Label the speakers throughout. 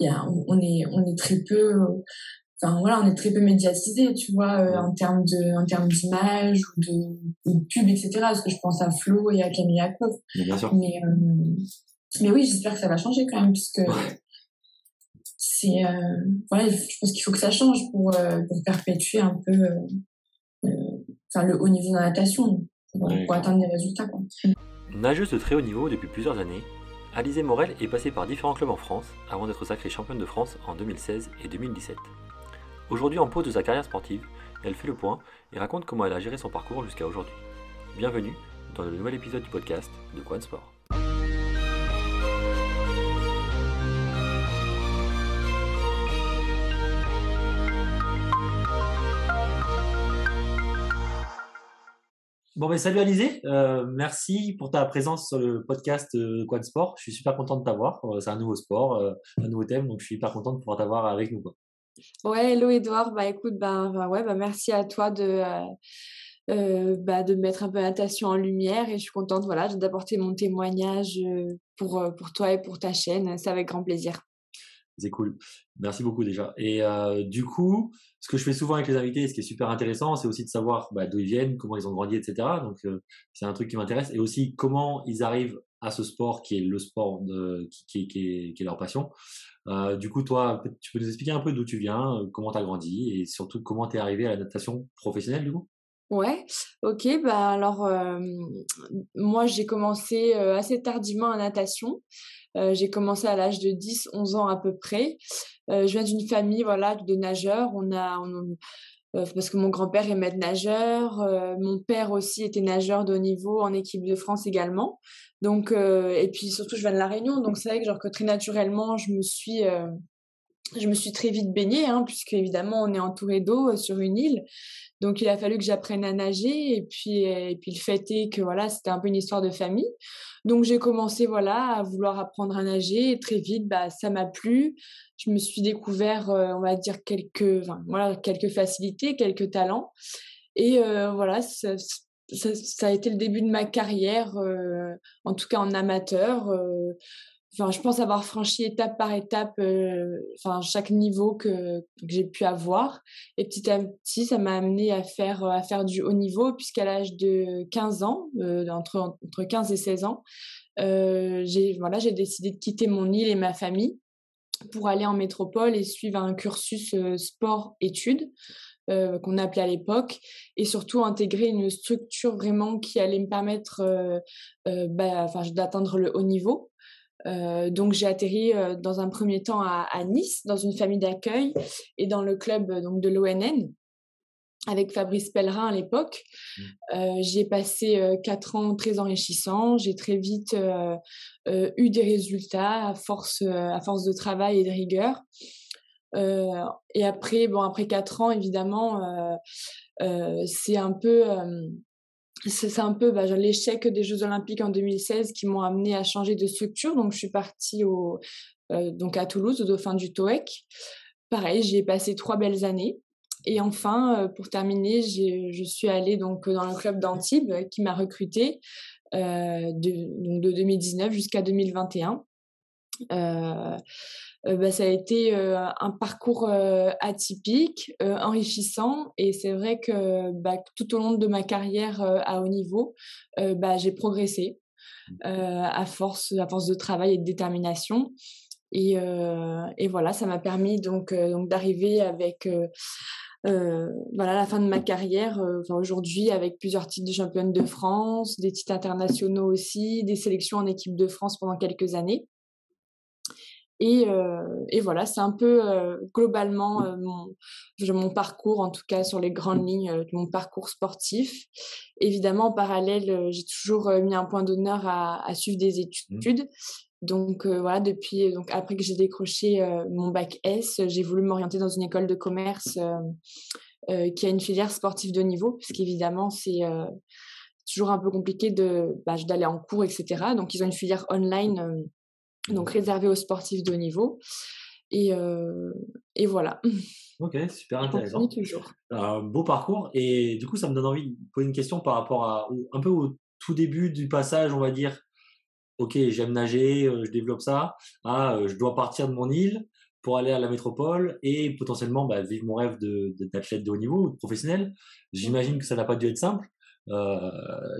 Speaker 1: y a, on, est, on est très peu, enfin voilà, on est très peu médiatisé, tu vois, en termes de, en termes d'image ou de, de pub, etc. Parce que je pense à Flo et à Camille Akov.
Speaker 2: Bien sûr.
Speaker 1: Mais, mais oui, j'espère que ça va changer quand même, puisque c'est, voilà, je pense qu'il faut que ça change pour, pour perpétuer un peu, enfin, le haut niveau de la natation pour, atteindre des résultats. Quoi.
Speaker 2: Nageuse de très haut niveau depuis plusieurs années, Alizé Morel est passée par différents clubs en France avant d'être sacrée championne de France en 2016 et 2017. Aujourd'hui en pause de sa carrière sportive, elle fait le point et raconte comment elle a géré son parcours jusqu'à aujourd'hui. Bienvenue dans le nouvel épisode du podcast de Quan Sport. Bon, ben, salut Alizé, euh, merci pour ta présence sur le podcast euh, Quad Sport. Je suis super content de t'avoir. Euh, c'est un nouveau sport, euh, un nouveau thème, donc je suis hyper content de pouvoir t'avoir avec nous. Quoi.
Speaker 1: Ouais, hello Edouard. Bah écoute, bah, bah ouais, bah, merci à toi de, bah, de mettre un peu la natation en lumière et je suis contente voilà, d'apporter mon témoignage pour, pour toi et pour ta chaîne. C'est avec grand plaisir.
Speaker 2: C'est cool. Merci beaucoup déjà. Et euh, du coup, ce que je fais souvent avec les invités, ce qui est super intéressant, c'est aussi de savoir bah, d'où ils viennent, comment ils ont grandi, etc. Donc euh, c'est un truc qui m'intéresse. Et aussi comment ils arrivent à ce sport qui est le sport qui, est, leur passion. Euh, du coup, toi, tu peux nous expliquer un peu d'où tu viens, comment tu as grandi et surtout comment tu es arrivé à la natation professionnelle du coup?
Speaker 1: Ouais, ok. Bah alors, moi, j'ai commencé assez tardivement la natation. J'ai commencé à l'âge de 10, 11 ans à peu près. Je viens d'une famille voilà de nageurs. On a parce que mon grand-père est maître nageur, mon père aussi était nageur de haut niveau en équipe de France également. Donc et puis surtout je viens de la Réunion, donc c'est vrai que genre très naturellement je me suis je me suis très vite baignée, hein, puisque évidemment on est entouré d'eau sur une île. Donc il a fallu que j'apprenne à nager et puis et puis le fait est que voilà c'était un peu une histoire de famille. Donc j'ai commencé voilà à vouloir apprendre à nager et très vite bah ça m'a plu. Je me suis découvert euh, on va dire quelques voilà quelques facilités, quelques talents et euh, voilà ça, a été le début de ma carrière euh, en tout cas en amateur enfin, je pense avoir franchi étape par étape, euh, enfin, chaque niveau que, que j'ai pu avoir. Et petit à petit, ça m'a amené à faire, à faire du haut niveau, puisqu'à l'âge de 15 ans, euh, entre, entre 15 et 16 ans, euh, j'ai voilà, décidé de quitter mon île et ma famille pour aller en métropole et suivre un cursus sport-études. Qu'on appelait à l'époque, et surtout intégrer une structure vraiment qui allait me permettre bah, d'atteindre le haut niveau. Euh, donc j'ai atterri euh, dans un premier temps à, à, Nice, dans une famille d'accueil et dans le club euh, donc de l'ONN avec Fabrice Pellerin à l'époque. Mmh. Euh, j'ai passé quatre ans très enrichissants. J'ai très vite eu des résultats à force, à force de travail et de rigueur. et après, bon, après quatre ans, évidemment, c'est un peu c'est un peu bah, l'échec des Jeux Olympiques en 2016 qui m'ont amené à changer de structure. Donc, je suis partie euh, donc à Toulouse, au Dauphin du TOEC. Pareil, j'y ai passé trois belles années. Et enfin, euh, pour terminer, je suis allée donc dans le club d'Antibes qui m'a recrutée euh, de 2019 jusqu'à 2021. Euh, euh, bah, ça a été euh, un parcours atypique, enrichissant, et c'est vrai que bah, tout au long de ma carrière à haut niveau, bah, j'ai progressé mmh. à force, à force de travail et de détermination. Et, et voilà, ça m'a permis donc, donc d'arriver avec euh, voilà la fin de ma carrière enfin, aujourd'hui avec plusieurs titres de championne de France, des titres internationaux aussi, des sélections en équipe de France pendant quelques années. Et, euh, et voilà, c'est un peu euh, globalement euh, mon, mon parcours, en tout cas sur les grandes lignes, mon parcours sportif. Évidemment, en parallèle, j'ai toujours mis un point d'honneur à, à, suivre des mmh. études. Donc voilà, depuis donc après que j'ai décroché mon bac S, j'ai voulu m'orienter dans une école de commerce qui a une filière sportive de niveau, puisqu'évidemment c'est toujours un peu compliqué de bah, d'aller en cours, etc. Donc ils ont une filière online donc réservé aux sportifs de haut niveau. Et, euh, et voilà.
Speaker 2: Ok, super intéressant. toujours. Un beau parcours. Et du coup, ça me donne envie de poser une question par rapport à un peu au tout début du passage, on va dire. Ok, j'aime nager, euh, je développe ça. Ah, euh, je dois partir de mon île. pour aller à la métropole et potentiellement bah, vivre mon rêve d'athlète de, de, haut niveau, de professionnel. J'imagine que ça n'a pas dû être simple. Euh,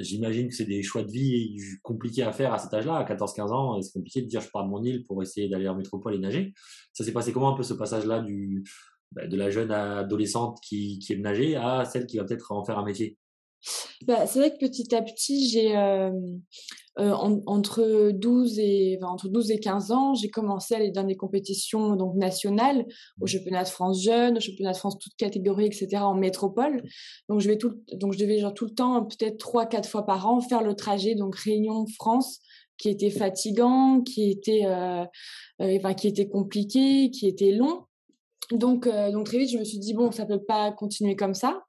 Speaker 2: j'imagine que c'est des choix de vie compliqués à faire à cet âge-là, à 14-15 ans. C'est compliqué de dire je pars de mon île pour essayer d'aller en métropole et nager. Ça s'est passé comment un peu ce passage-là du, bah, de la jeune adolescente qui, qui aime nager à celle qui va peut-être en faire un métier?
Speaker 1: Bah, c'est vrai que petit à petit, j'ai euh, euh, entre 12 et enfin, entre 12 et 15 ans, j'ai commencé à aller dans des compétitions donc nationales, au mmh. championnat de France jeune, au championnat de France toutes catégories, etc. en métropole. Donc je vais tout, donc je devais genre tout le temps, peut-être trois quatre fois par an, faire le trajet donc Réunion France qui était fatigant, qui était, euh, enfin, qui était compliqué, qui était long. Donc, donc très vite, je me suis dit bon, ça peut pas continuer comme ça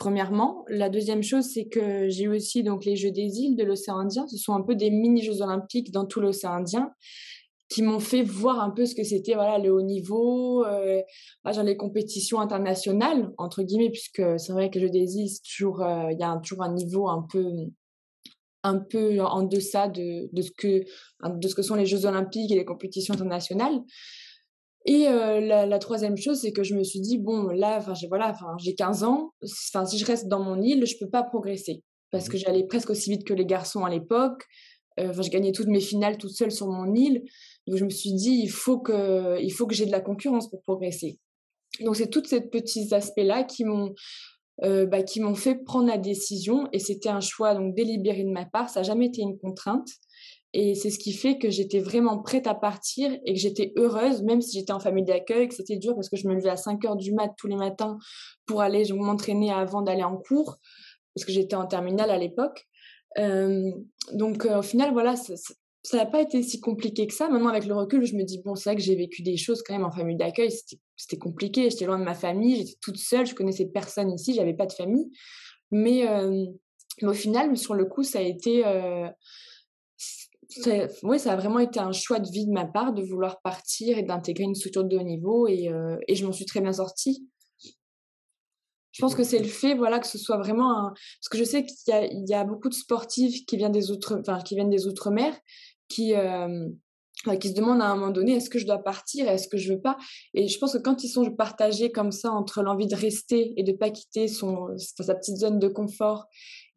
Speaker 1: premièrement. La deuxième chose, c'est que j'ai eu aussi donc les Jeux des îles de l'océan Indien. Ce sont un peu des mini-Jeux olympiques dans tout l'océan Indien qui m'ont fait voir un peu ce que c'était voilà le haut niveau euh, genre les compétitions internationales entre guillemets puisque c'est vrai que les Jeux des îles toujours euh, il y a toujours un niveau un peu un peu en deçà de, de ce que de ce que sont les Jeux olympiques et les compétitions internationales et la, troisième chose, c'est que je me suis dit, bon, là, enfin, j'ai voilà, j'ai 15 ans, enfin, si je reste dans mon île, je peux pas progresser parce mmh que j'allais presque aussi vite que les garçons à l'époque. Enfin, je gagnais toutes mes finales toute seule sur mon île. Donc, je me suis dit, il faut que, il faut que j'ai de la concurrence pour progresser. Donc, c'est tous ces petits aspects-là qui m'ont, bah, qui m'ont fait prendre la décision. Et c'était un choix donc délibéré de ma part. Ça n'a jamais été une contrainte. Et c'est ce qui fait que j'étais vraiment prête à partir et que j'étais heureuse, même si j'étais en famille d'accueil, que c'était dur parce que je me levais à 5 heures du mat tous les matins pour aller m'entraîner avant d'aller en cours, parce que j'étais en terminale à l'époque. Euh, donc au final, voilà, ça n'a pas été si compliqué que ça. Maintenant, avec le recul, je me dis, bon, c'est vrai que j'ai vécu des choses quand même en famille d'accueil, c'était compliqué, j'étais loin de ma famille, j'étais toute seule, je connaissais personne ici, j'avais pas de famille. Mais, mais, au final, sur le coup, ça a été oui, ça a vraiment été un choix de vie de ma part de vouloir partir et d'intégrer une structure de haut niveau et, euh, et je m'en suis très bien sortie. Je pense que c'est le fait, voilà, que ce soit vraiment un... Parce que je sais qu'il y a, beaucoup de sportifs qui viennent des outre, enfin, qui viennent des outre-mer, qui, euh, qui se demandent à un moment donné, est-ce que je dois partir, est-ce que je veux pas? Et je pense que quand ils sont partagés comme ça entre l'envie de rester et de pas quitter son, sa petite zone de confort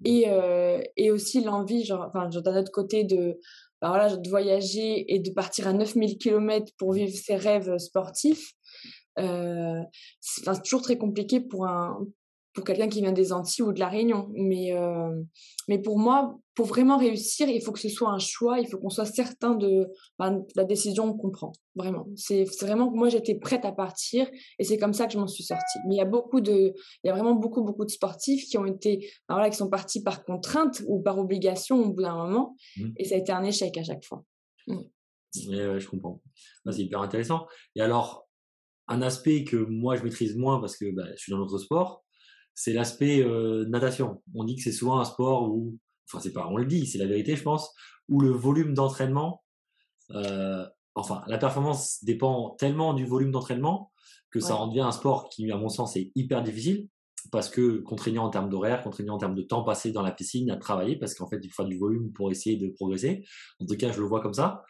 Speaker 1: et, euh, et aussi l'envie, enfin, d'un autre côté, de, bah voilà, de voyager et de partir à 9000 km pour vivre ses rêves sportifs, euh, c'est toujours très compliqué pour un, pour quelqu'un qui vient des Antilles ou de la Réunion. Mais, euh, mais pour moi, pour vraiment réussir, il faut que ce soit un choix, il faut qu'on soit certain de, ben, la décision qu'on prend. Vraiment. C'est vraiment que moi, j'étais prête à partir et c'est comme ça que je m'en suis sortie. Mais il y a beaucoup de, il y a vraiment beaucoup, beaucoup de sportifs qui ont été, ben voilà, qui sont partis par contrainte ou par obligation au bout d'un moment. Mmh. Et ça a été un échec à chaque fois.
Speaker 2: Mmh. je comprends. C'est hyper intéressant. Et alors, un aspect que moi, je maîtrise moins parce que bah, je suis dans notre sport, c'est l'aspect euh, natation. On dit que c'est souvent un sport où, enfin c'est pas, on le dit, c'est la vérité, je pense, où le volume d'entraînement, euh, enfin la performance dépend tellement du volume d'entraînement que ça en devient un sport qui, à mon sens, est hyper difficile parce que contraignant en termes d'horaire, contraignant en termes de temps passé dans la piscine à travailler, parce qu'en fait il faut du volume pour essayer de progresser. En tout cas, je le vois comme ça.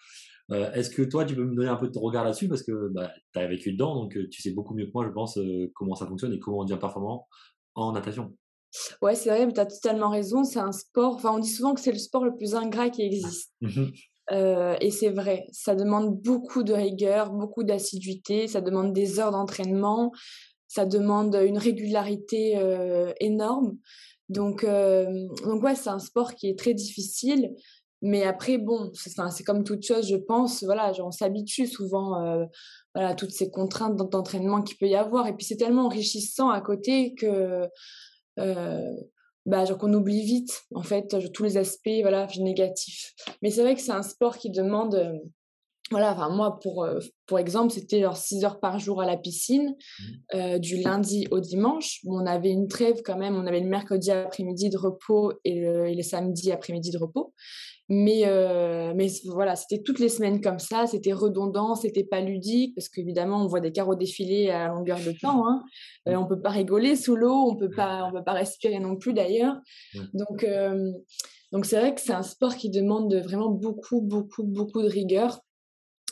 Speaker 2: Euh, est-ce que toi, tu peux me donner un peu de ton regard là-dessus? Parce que bah, tu as vécu dedans, donc tu sais beaucoup mieux que moi, je pense, comment ça fonctionne et comment on devient performant en natation.
Speaker 1: Ouais, c'est vrai, mais tu as totalement raison. C'est un sport. Enfin, on dit souvent que c'est le sport le plus ingrat qui existe. Mmh euh, et c'est vrai, ça demande beaucoup de rigueur, beaucoup d'assiduité, ça demande des heures d'entraînement, ça demande une régularité euh, énorme. Donc, euh, donc ouais, c'est un sport qui est très difficile. Mais après, bon, c'est comme toute chose, je pense, voilà, on s'habitue souvent euh, voilà, à toutes ces contraintes d'entraînement qu'il peut y avoir. Et puis c'est tellement enrichissant à côté que euh, bah, genre qu'on oublie vite, en fait, tous les aspects voilà, négatifs. Mais c'est vrai que c'est un sport qui demande euh, voilà, enfin moi pour, pour exemple, c'était genre 6 heures par jour à la piscine, mmh. du lundi au dimanche. on avait une trêve quand même, on avait le mercredi après-midi de repos et le, et le samedi après-midi de repos. Mais, euh, mais voilà, c'était toutes les semaines comme ça, c'était redondant, c'était pas ludique, parce qu'évidemment, on voit des carreaux défiler à longueur de temps. Hein. Euh, on peut pas rigoler sous l'eau, on peut pas, on peut pas respirer non plus d'ailleurs. Donc, euh, donc c'est vrai que c'est un sport qui demande vraiment beaucoup, beaucoup, beaucoup de rigueur.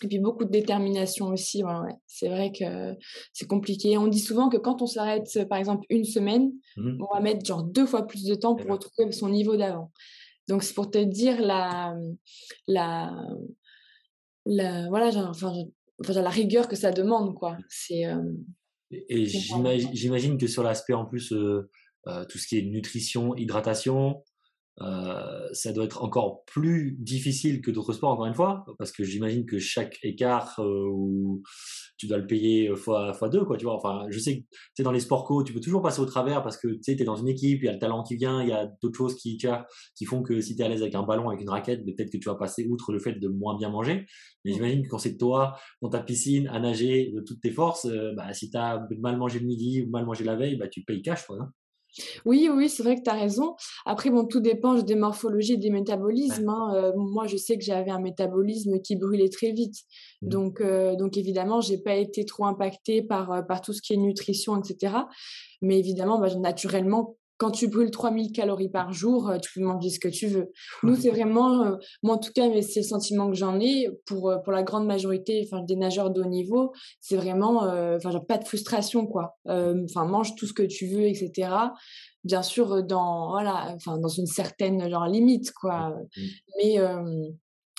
Speaker 1: Et puis beaucoup de détermination aussi. Ouais, ouais. C'est vrai que c'est compliqué. On dit souvent que quand on s'arrête, par exemple, une semaine,
Speaker 2: Mmh.
Speaker 1: on va mettre genre deux fois plus de temps
Speaker 2: Et
Speaker 1: pour
Speaker 2: ouais.
Speaker 1: retrouver son niveau d'avant. Donc c'est pour te dire la, la, la voilà, genre, enfin, la rigueur que ça demande, quoi. C'est euh,
Speaker 2: Et j'imagine que sur l'aspect en plus, heu heu, tout ce qui est nutrition, hydratation, heu, ça doit être encore plus difficile que d'autres sports, encore une fois, parce que j'imagine que chaque écart, heu, où tu dois le payer, heu, fois fois 2 quoi, tu vois? Enfin, je sais que, sais, dans les sports co, tu peux toujours passer au travers parce que, tu sais, tu es dans une équipe, il y a le talent qui vient, il y a d'autres choses qui, qui font que si tu es à l'aise avec un ballon, avec une raquette, peut-être que tu vas passer outre le fait de moins bien manger. Mais j'imagine que quand c'est toi, dans ta piscine, à nager de toutes tes forces, bah, si tu as mal mangé le midi ou mal mangé la veille, bah, tu payes cash, quoi, hein?
Speaker 1: Oui, oui, c'est vrai que tu as raison. Après, bon, tout dépend des morphologies et des métabolismes, hein. Moi, je sais que j'avais un métabolisme qui brûlait très vite.
Speaker 2: Mmh.
Speaker 1: Donc heu, donc évidemment, j'ai pas été trop impactée par, par tout ce qui est nutrition et cetera. Mais évidemment, bah, naturellement, quand tu brûles 3000 calories par jour, heu, tu peux manger ce que tu veux. Nous, c'est vraiment, heu, moi en tout cas, mais c'est le sentiment que j'en ai pour, heu, pour la grande majorité, des nageurs de haut niveau, c'est vraiment, enfin, pas de frustration, quoi. Enfin, mange tout ce que tu veux et cetera. Bien sûr, dans voilà, dans une certaine, genre, limite, quoi,
Speaker 2: Mmh.
Speaker 1: mais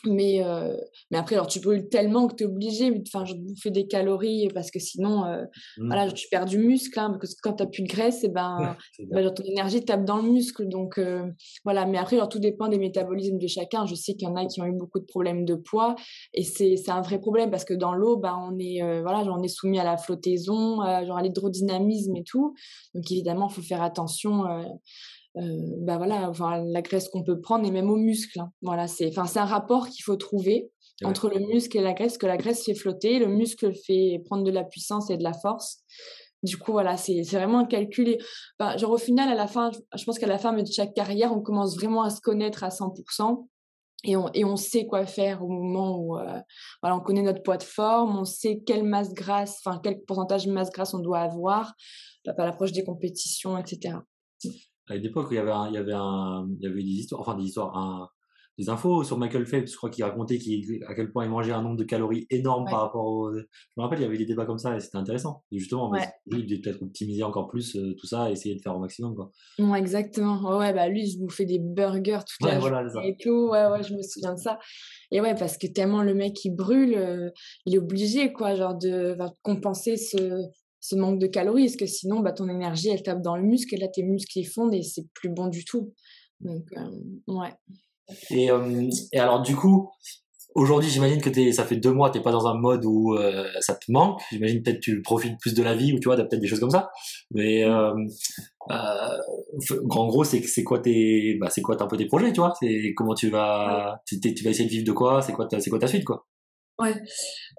Speaker 1: mais heu, mais après, alors tu brûles tellement que tu es obligé, enfin, de bouffer des calories parce que sinon, heu,
Speaker 2: Mmh.
Speaker 1: voilà, tu perds du muscle, hein, parce que quand tu as plus de graisse et ben, bah,
Speaker 2: clair.
Speaker 1: genre ton énergie tape dans le muscle donc heu, voilà. Mais après, alors tout dépend des métabolismes de chacun. Je sais qu'il y en a qui ont eu beaucoup de problèmes de poids et c'est c'est un vrai problème parce que dans l'eau, bah, on est, voilà, genre on est soumis à la flottaison, genre à l'hydrodynamisme et tout. Donc évidemment, il faut faire attention, bah, voilà, enfin, la graisse qu'on peut prendre et même aux muscles, hein. Voilà, c'est enfin, c'est un rapport qu'il faut trouver
Speaker 2: Ouais.
Speaker 1: entre le muscle et la graisse, que la graisse fait flotter, le muscle fait prendre de la puissance et de la force. Du coup, voilà, c'est c'est vraiment calculé. Bah, genre au final, à la fin, je pense qu'à la fin de chaque carrière, on commence vraiment à se connaître à 100 et on et on sait quoi faire au moment où, voilà, on connaît notre poids de forme, on sait quelle masse grasse, enfin, quel pourcentage de masse grasse on doit avoir, bah, à l'approche des compétitions et cetera.
Speaker 2: À une époque où il y avait un il y avait un il y avait des histoires, enfin des histoires, un des infos sur Michael Phelps, je crois qu'il racontait à quel point il mangeait un nombre de calories énorme
Speaker 1: Ouais.
Speaker 2: par rapport au je me rappelle, il y avait des débats comme ça et c'était intéressant. Et justement, mais
Speaker 1: Ouais.
Speaker 2: lui, il devait peut-être optimiser encore plus, heu, tout ça et essayer de faire au maximum, quoi.
Speaker 1: Ouais, exactement. Ouais, bah, lui, il se bouffait des burgers toute la
Speaker 2: voilà,
Speaker 1: journée et tout. Ouais, ouais, je me souviens de ça et ouais, parce que tellement le mec, il brûle, heu, il est obligé, quoi, genre de compenser ce ce manque de calories parce que sinon, bah, ton énergie, elle tape dans le muscle et là, tes muscles, ils fondent et c'est plus bon du tout. Donc hem, ouais.
Speaker 2: Et hem et alors du coup, aujourd'hui, j'imagine que tu ça fait 2 mois, tu es pas dans un mode où, heu, ça te manque. J'imagine peut-être tu profites plus de la vie ou tu vois, tu as peut-être des choses comme ça. Mais en gros, c'est quoi tes bah, c'est quoi un peu tes projets, tu vois? C'est comment tu vas tu tu vas essayer de vivre de quoi? C'est quoi ta c'est quoi ta suite, quoi?
Speaker 1: Ouais,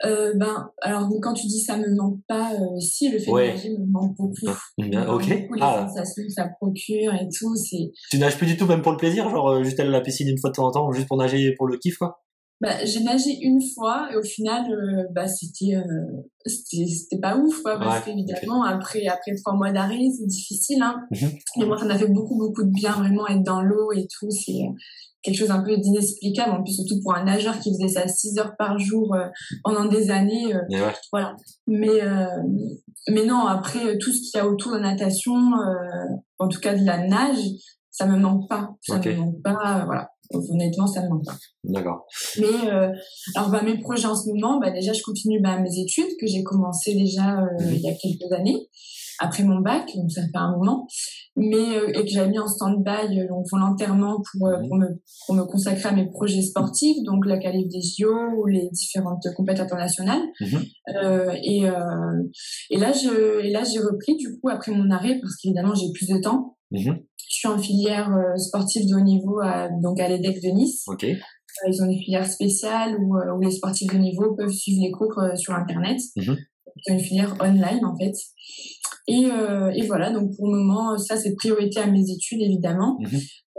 Speaker 1: heu, ben, alors quand tu dis: «Ça me manque pas», heu, si, le fait de nager me manque beaucoup.
Speaker 2: OK.
Speaker 1: beaucoup les
Speaker 2: Ah,
Speaker 1: sensations que ça procure et tout, c'est
Speaker 2: tu nages plus du tout même pour le plaisir, genre, heu, juste aller à la piscine une fois de temps en temps, juste pour nager pour le kiff, quoi?
Speaker 1: Bah, j'ai nagé une fois et au final, heu, bah, c'était, heu, c'était c'était pas ouf, quoi,
Speaker 2: Ouais,
Speaker 1: parce
Speaker 2: OK.
Speaker 1: qu'évidemment après après 3 mois d'arrêt, c'est difficile, hein.
Speaker 2: Mmh
Speaker 1: Mais moi, ça m'a fait beaucoup, beaucoup de bien, vraiment être dans l'eau et tout, c'est, heu, quelque chose un peu d'inexplicable. En plus, surtout pour un nageur qui faisait ça 6 heures par jour, heu, pendant des années,
Speaker 2: Et ouais.
Speaker 1: voilà. Mais mais non, après, tout ce qu'il y a autour de la natation, en tout cas de la nage, ça me manque pas. Ça me manque pas, voilà. Donc honnêtement, ça me manque pas.
Speaker 2: D'accord.
Speaker 1: Mais heu, alors bah, mes projets en ce moment, bah, déjà je continue, bah, mes études que j'ai commencé déjà, heu,
Speaker 2: Mmh
Speaker 1: il y a quelques années, après mon bac, donc ça fait un moment. Mais heu et que j'avais mis en stand-by, heu, donc volontairement pour,
Speaker 2: Mmh
Speaker 1: pour me pour me consacrer à mes projets sportifs, donc la qualif des JO ou les différentes compétitions internationales.
Speaker 2: Mmh
Speaker 1: et et là je et là j'ai repris du coup après mon arrêt parce qu'évidemment j'ai plus de temps. Je suis en filière, heu, sportive de haut niveau à donc à l'EDEC de Nice.
Speaker 2: OK.
Speaker 1: Heu, ils ont des filières spéciales où, heu, où les sportifs de haut niveau peuvent suivre les cours, sur internet. Ils ont une filière online en fait et voilà donc pour le moment, ça c'est priorité à mes études évidemment.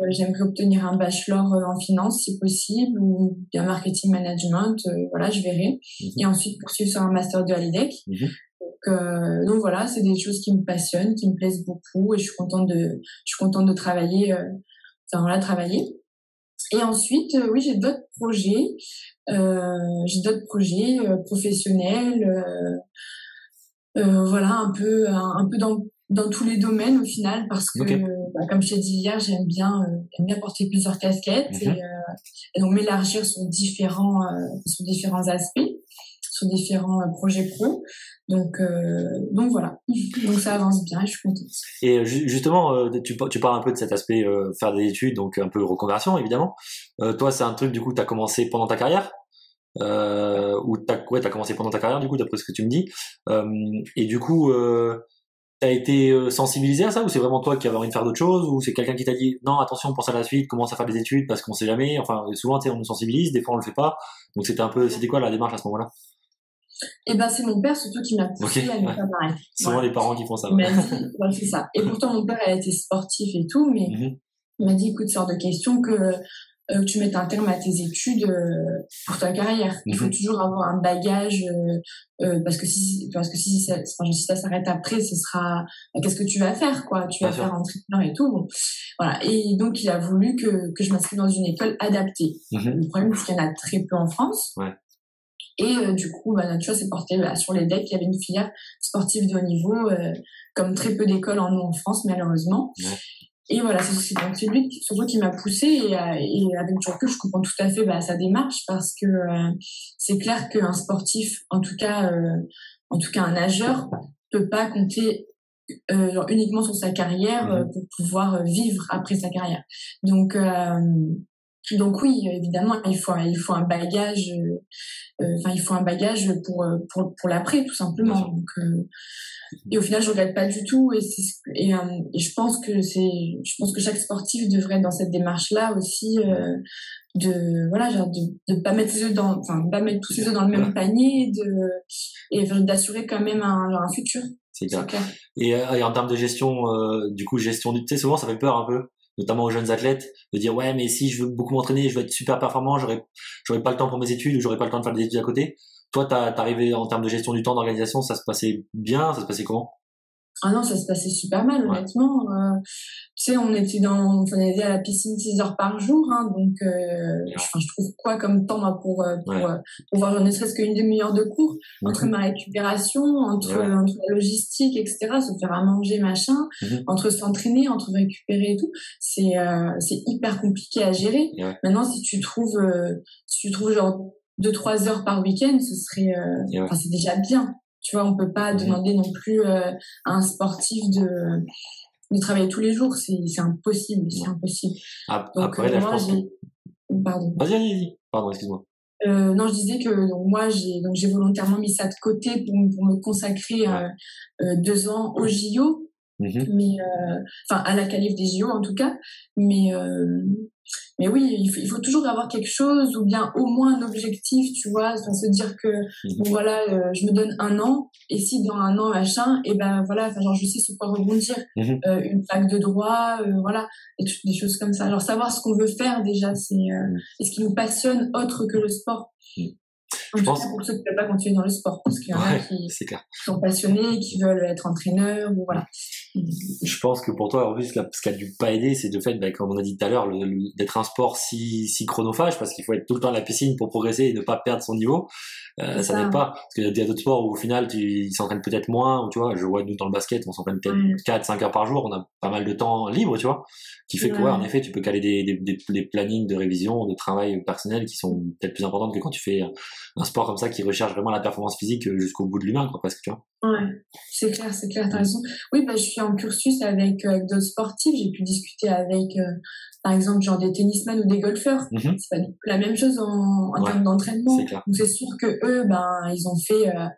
Speaker 1: Heu, j'aimerais obtenir un bachelor, en finance si possible ou bien marketing management, voilà je verrai
Speaker 2: Mmh
Speaker 1: et ensuite poursuivre sur un master 2 à heu, donc voilà, c'est des choses qui me passionnent, qui me plaisent beaucoup et je suis contente de je suis contente de travailler, heu, enfin voilà travailler Et ensuite, oui, j'ai d'autres projets. j'ai d'autres projets professionnels. voilà, un peu, un, peu dans dans tous les domaines au final parce que bah, comme je t'ai dit hier j'aime bien euh, bien porter plusieurs casquettes et, mhm. euh, et, donc m'élargir sur différents euh, sur différents aspects sur différents projets pro. Donc donc voilà. Donc ça avance bien et je suis contente.
Speaker 2: Et justement tu, tu parles un peu de cet aspect faire des études donc un peu reconversion évidemment. Toi c'est un truc du coup tu as commencé pendant ta carrière? Euh, ou t'as ouais, commencé pendant ta carrière du coup d'après ce que tu me dis. Et du coup T'as été euh, sensibilisé à ça ou c'est vraiment toi qui avais envie de faire d'autres choses ou c'est quelqu'un qui t'a dit non attention pense à la suite commence à faire des études parce qu'on sait jamais. Enfin souvent on nous sensibilise des fois on le fait pas. Donc c'était un peu c'était quoi la démarche à ce moment-là?
Speaker 1: Eh ben c'est mon père surtout qui m'a poussé à ne pas m'arrêter.
Speaker 2: Souvent les parents qui font ça.
Speaker 1: c'est ça. Et pourtant mon père a été sportif et tout mais mm-hmm. il m'a dit écoute sort de question que euh, tu mettes un terme à tes études euh, pour ta carrière. Il faut mhm. toujours avoir un bagage euh, parce que si parce que si ça, si ça s'arrête après, ce sera bah, qu'est-ce que tu vas faire quoi? Tu vas faire un traitement et tout. Voilà. Et donc il a voulu que que je m'inscrive dans une école adaptée. Mhm. Le problème c'est qu'il y en a très peu en France. Ouais. Et du coup, bah, tu vois, c'est porté bah, sur les decks. Il y avait une filière sportive de haut niveau, comme très peu d'écoles en ont en France, malheureusement. Ouais. Et voilà, c'est lui surtout qui m'a poussé et, euh, et, avec recul, je comprends tout à fait bah, sa démarche parce que euh, c'est clair qu'un sportif, en tout cas, euh, en tout cas un nageur, peut pas compter euh, uniquement sur sa carrière mmh. pour pouvoir vivre après sa carrière. Donc donc oui, évidemment, il faut il faut un bagage, enfin il faut un bagage pour pour pour l'après tout simplement. Donc et au final, je regrette pas du tout. Et, et, euh, et je pense que c'est, je pense que chaque sportif devrait être dans cette démarche-là aussi, euh, de voilà, genre de, de pas mettre ses œufs dans, enfin, pas mettre tous ses œufs dans le même panier, de et d'assurer quand même un, un futur.
Speaker 2: C'est clair. Et, euh, et, en termes de gestion, euh, du coup, gestion du, tu sais, souvent ça fait peur un peu notamment aux jeunes athlètes, de dire ouais mais si je veux beaucoup m'entraîner, je veux être super performant, j'aurais j'aurais pas le temps pour mes études ou j'aurais pas le temps de faire des études à côté. Toi, t'arrivais en termes de gestion du temps, d'organisation, ça se passait bien, ça se passait comment?
Speaker 1: Ah non, ça se passait super mal, honnêtement. Euh, tu sais, on était dans, on allait à la piscine 6 heures par jour, hein, donc euh, je, trouve quoi comme temps pour, euh, pour, euh, pour voir ne serait-ce qu'une demi-heure de cours entre ma récupération, entre, entre la logistique, etc., se faire à manger, machin, mhm. entre s'entraîner, entre récupérer et tout, c'est c'est hyper compliqué à gérer. Maintenant, si tu trouves, si tu trouves genre deux trois heures par week-end, ce serait, enfin c'est déjà bien. Tu vois, on peut pas demander non plus euh, à un sportif de de travailler tous les jours, c'est c'est impossible, c'est impossible.
Speaker 2: Après, là, moi, je pense Pardon. Vas-y, vas-y, Pardon, excuse-moi.
Speaker 1: Euh, non, je disais que donc, moi j'ai donc j'ai volontairement mis ça de côté pour, pour me consacrer euh, euh, deux ans au JO, mmh mais enfin à la qualif des JO en tout cas, mais mais oui, il faut, toujours avoir quelque chose ou bien au moins un objectif, tu vois, sans se dire que mhm. bon voilà, euh, je me donne un an et si dans un an machin, et ben voilà, enfin genre je sais sur quoi rebondir, euh, une fac de droit, euh, voilà, des, choses comme ça. Alors savoir ce qu'on veut faire déjà, c'est ce qui nous passionne autre que le sport? Je pense pour ceux qui ne veulent pas continuer dans le sport, parce qu'il y en a qui sont passionnés, qui veulent être entraîneurs, ou voilà.
Speaker 2: Je pense que pour toi, en plus, ce qui a dû pas aider, c'est de fait, bah, comme on a dit tout à l'heure, d'être un sport si, si chronophage, parce qu'il faut être tout le temps à la piscine pour progresser et ne pas perdre son niveau. Euh, ça n'aide pas. Parce qu'il y a d'autres sports où au final, tu, ils s'entraînent peut-être moins, tu vois, je vois nous dans le basket, on s'entraîne peut-être 4, 5 heures par jour, on a pas mal de temps libre, tu vois, qui fait que, ouais, en effet, tu peux caler des, des, des, plannings de révision, de travail personnel qui sont peut-être plus importants que quand tu fais un sport comme ça qui recherche vraiment la performance physique jusqu'au bout de l'humain, quoi, presque, tu vois.
Speaker 1: Ouais, c'est clair, c'est clair, t'as raison. Oui, bah, je suis en cursus avec, euh, d'autres sportifs, j'ai pu discuter avec, euh, par exemple, genre des tennisman ou des golfeurs. Mm-hmm. C'est pas la même chose en, en termes d'entraînement. Donc c'est sûr que eux, ben, ils ont fait, euh,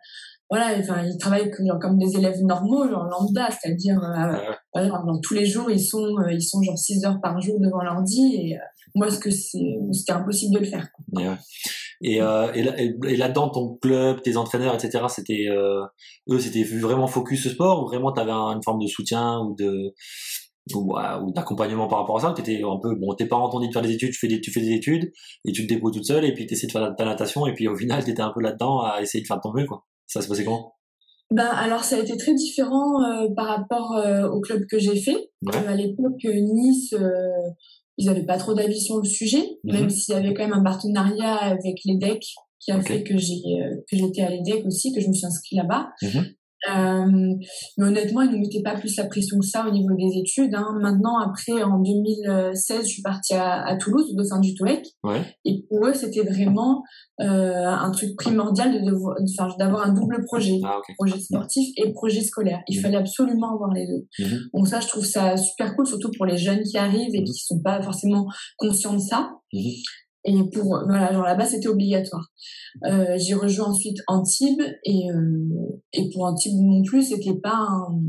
Speaker 1: voilà, enfin, ils travaillent comme, genre, comme des élèves normaux, genre lambda, c'est-à-dire, euh, tous les jours, ils sont, ils sont genre 6 heures par jour devant l'ordi et moi, ce que c'était impossible de le faire.
Speaker 2: Et, euh, et, et là-dedans, ton club, tes entraîneurs, etc., c'était euh, eux, c'était vraiment focus sport ou vraiment tu avais une forme de soutien ou de ou, d'accompagnement par rapport à ça Tu étais un peu bon, tes parents t'ont dit de faire des études, tu fais des, tu fais des études et tu te débrouilles toute seule et puis tu essaies de faire ta natation et puis au final, tu étais un peu là-dedans à essayer de faire ton mieux quoi. Ça se passait comment?
Speaker 1: Ben alors ça a été très différent euh, par rapport euh, au club que j'ai fait. à l'époque Nice ils n'avaient pas trop d'avis sur le sujet,
Speaker 2: Mhm.
Speaker 1: même s'il y avait quand même un partenariat avec l'EDEC qui a fait que j'ai euh, que j'étais à l'EDEC aussi, que je me suis inscrite là-bas.
Speaker 2: Mhm.
Speaker 1: Euh, mais honnêtement, ils ne nous mettaient pas plus la pression que ça au niveau des études. Hein. Maintenant, après, en 2016, je suis partie à, à Toulouse, au sein du.
Speaker 2: Ouais.
Speaker 1: Et pour eux, c'était vraiment euh, un truc primordial de devoir- d'avoir un double projet
Speaker 2: Ah,
Speaker 1: projet sportif et projet scolaire. Il
Speaker 2: Mhm.
Speaker 1: fallait absolument avoir les deux.
Speaker 2: Mhm.
Speaker 1: Donc ça, je trouve ça super cool, surtout pour les jeunes qui arrivent et
Speaker 2: Mhm.
Speaker 1: qui sont pas forcément conscients de ça. Et pour voilà, genre là-bas, c'était obligatoire. Euh, j'ai rejoint ensuite Antibes et euh, et pour Antibes non plus, c'était pas un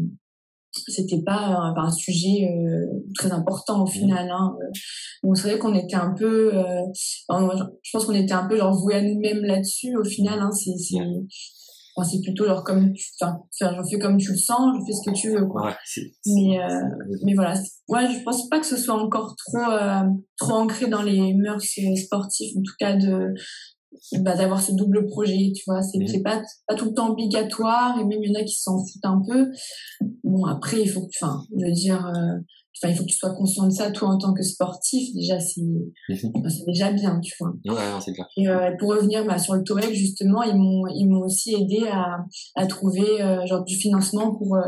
Speaker 1: c'était pas un, un sujet euh, très important au final. Hein. Donc c'est vrai qu'on était un peu, euh, je pense qu'on était un peu genre voués à nous-mêmes là-dessus. Au final, hein, c'est c'est enfin, c'est plutôt genre comme tu, enfin, je fais comme tu le sens, je fais ce que tu veux. Quoi.
Speaker 2: Ouais,
Speaker 1: Mais, euh, mais voilà, ouais, je pense pas que ce soit encore trop, euh, trop ancré dans les mœurs euh, sportives, en tout cas de bah, d'avoir ce double projet, tu vois. C'est
Speaker 2: Mhm.
Speaker 1: c'est pas, pas tout le temps obligatoire, et même il y en a qui s'en foutent un peu. Bon, après, il faut que, enfin, je veux dire, euh, enfin, il faut que tu sois conscient de ça, toi, en tant que sportif, déjà, c'est
Speaker 2: Mhm.
Speaker 1: déjà bien, tu vois.
Speaker 2: Ouais, non, c'est clair.
Speaker 1: Et euh, pour revenir bah, sur le TOEIC, justement, ils m'ont ils m'ont aussi aidé à, à trouver euh, genre du financement pour euh,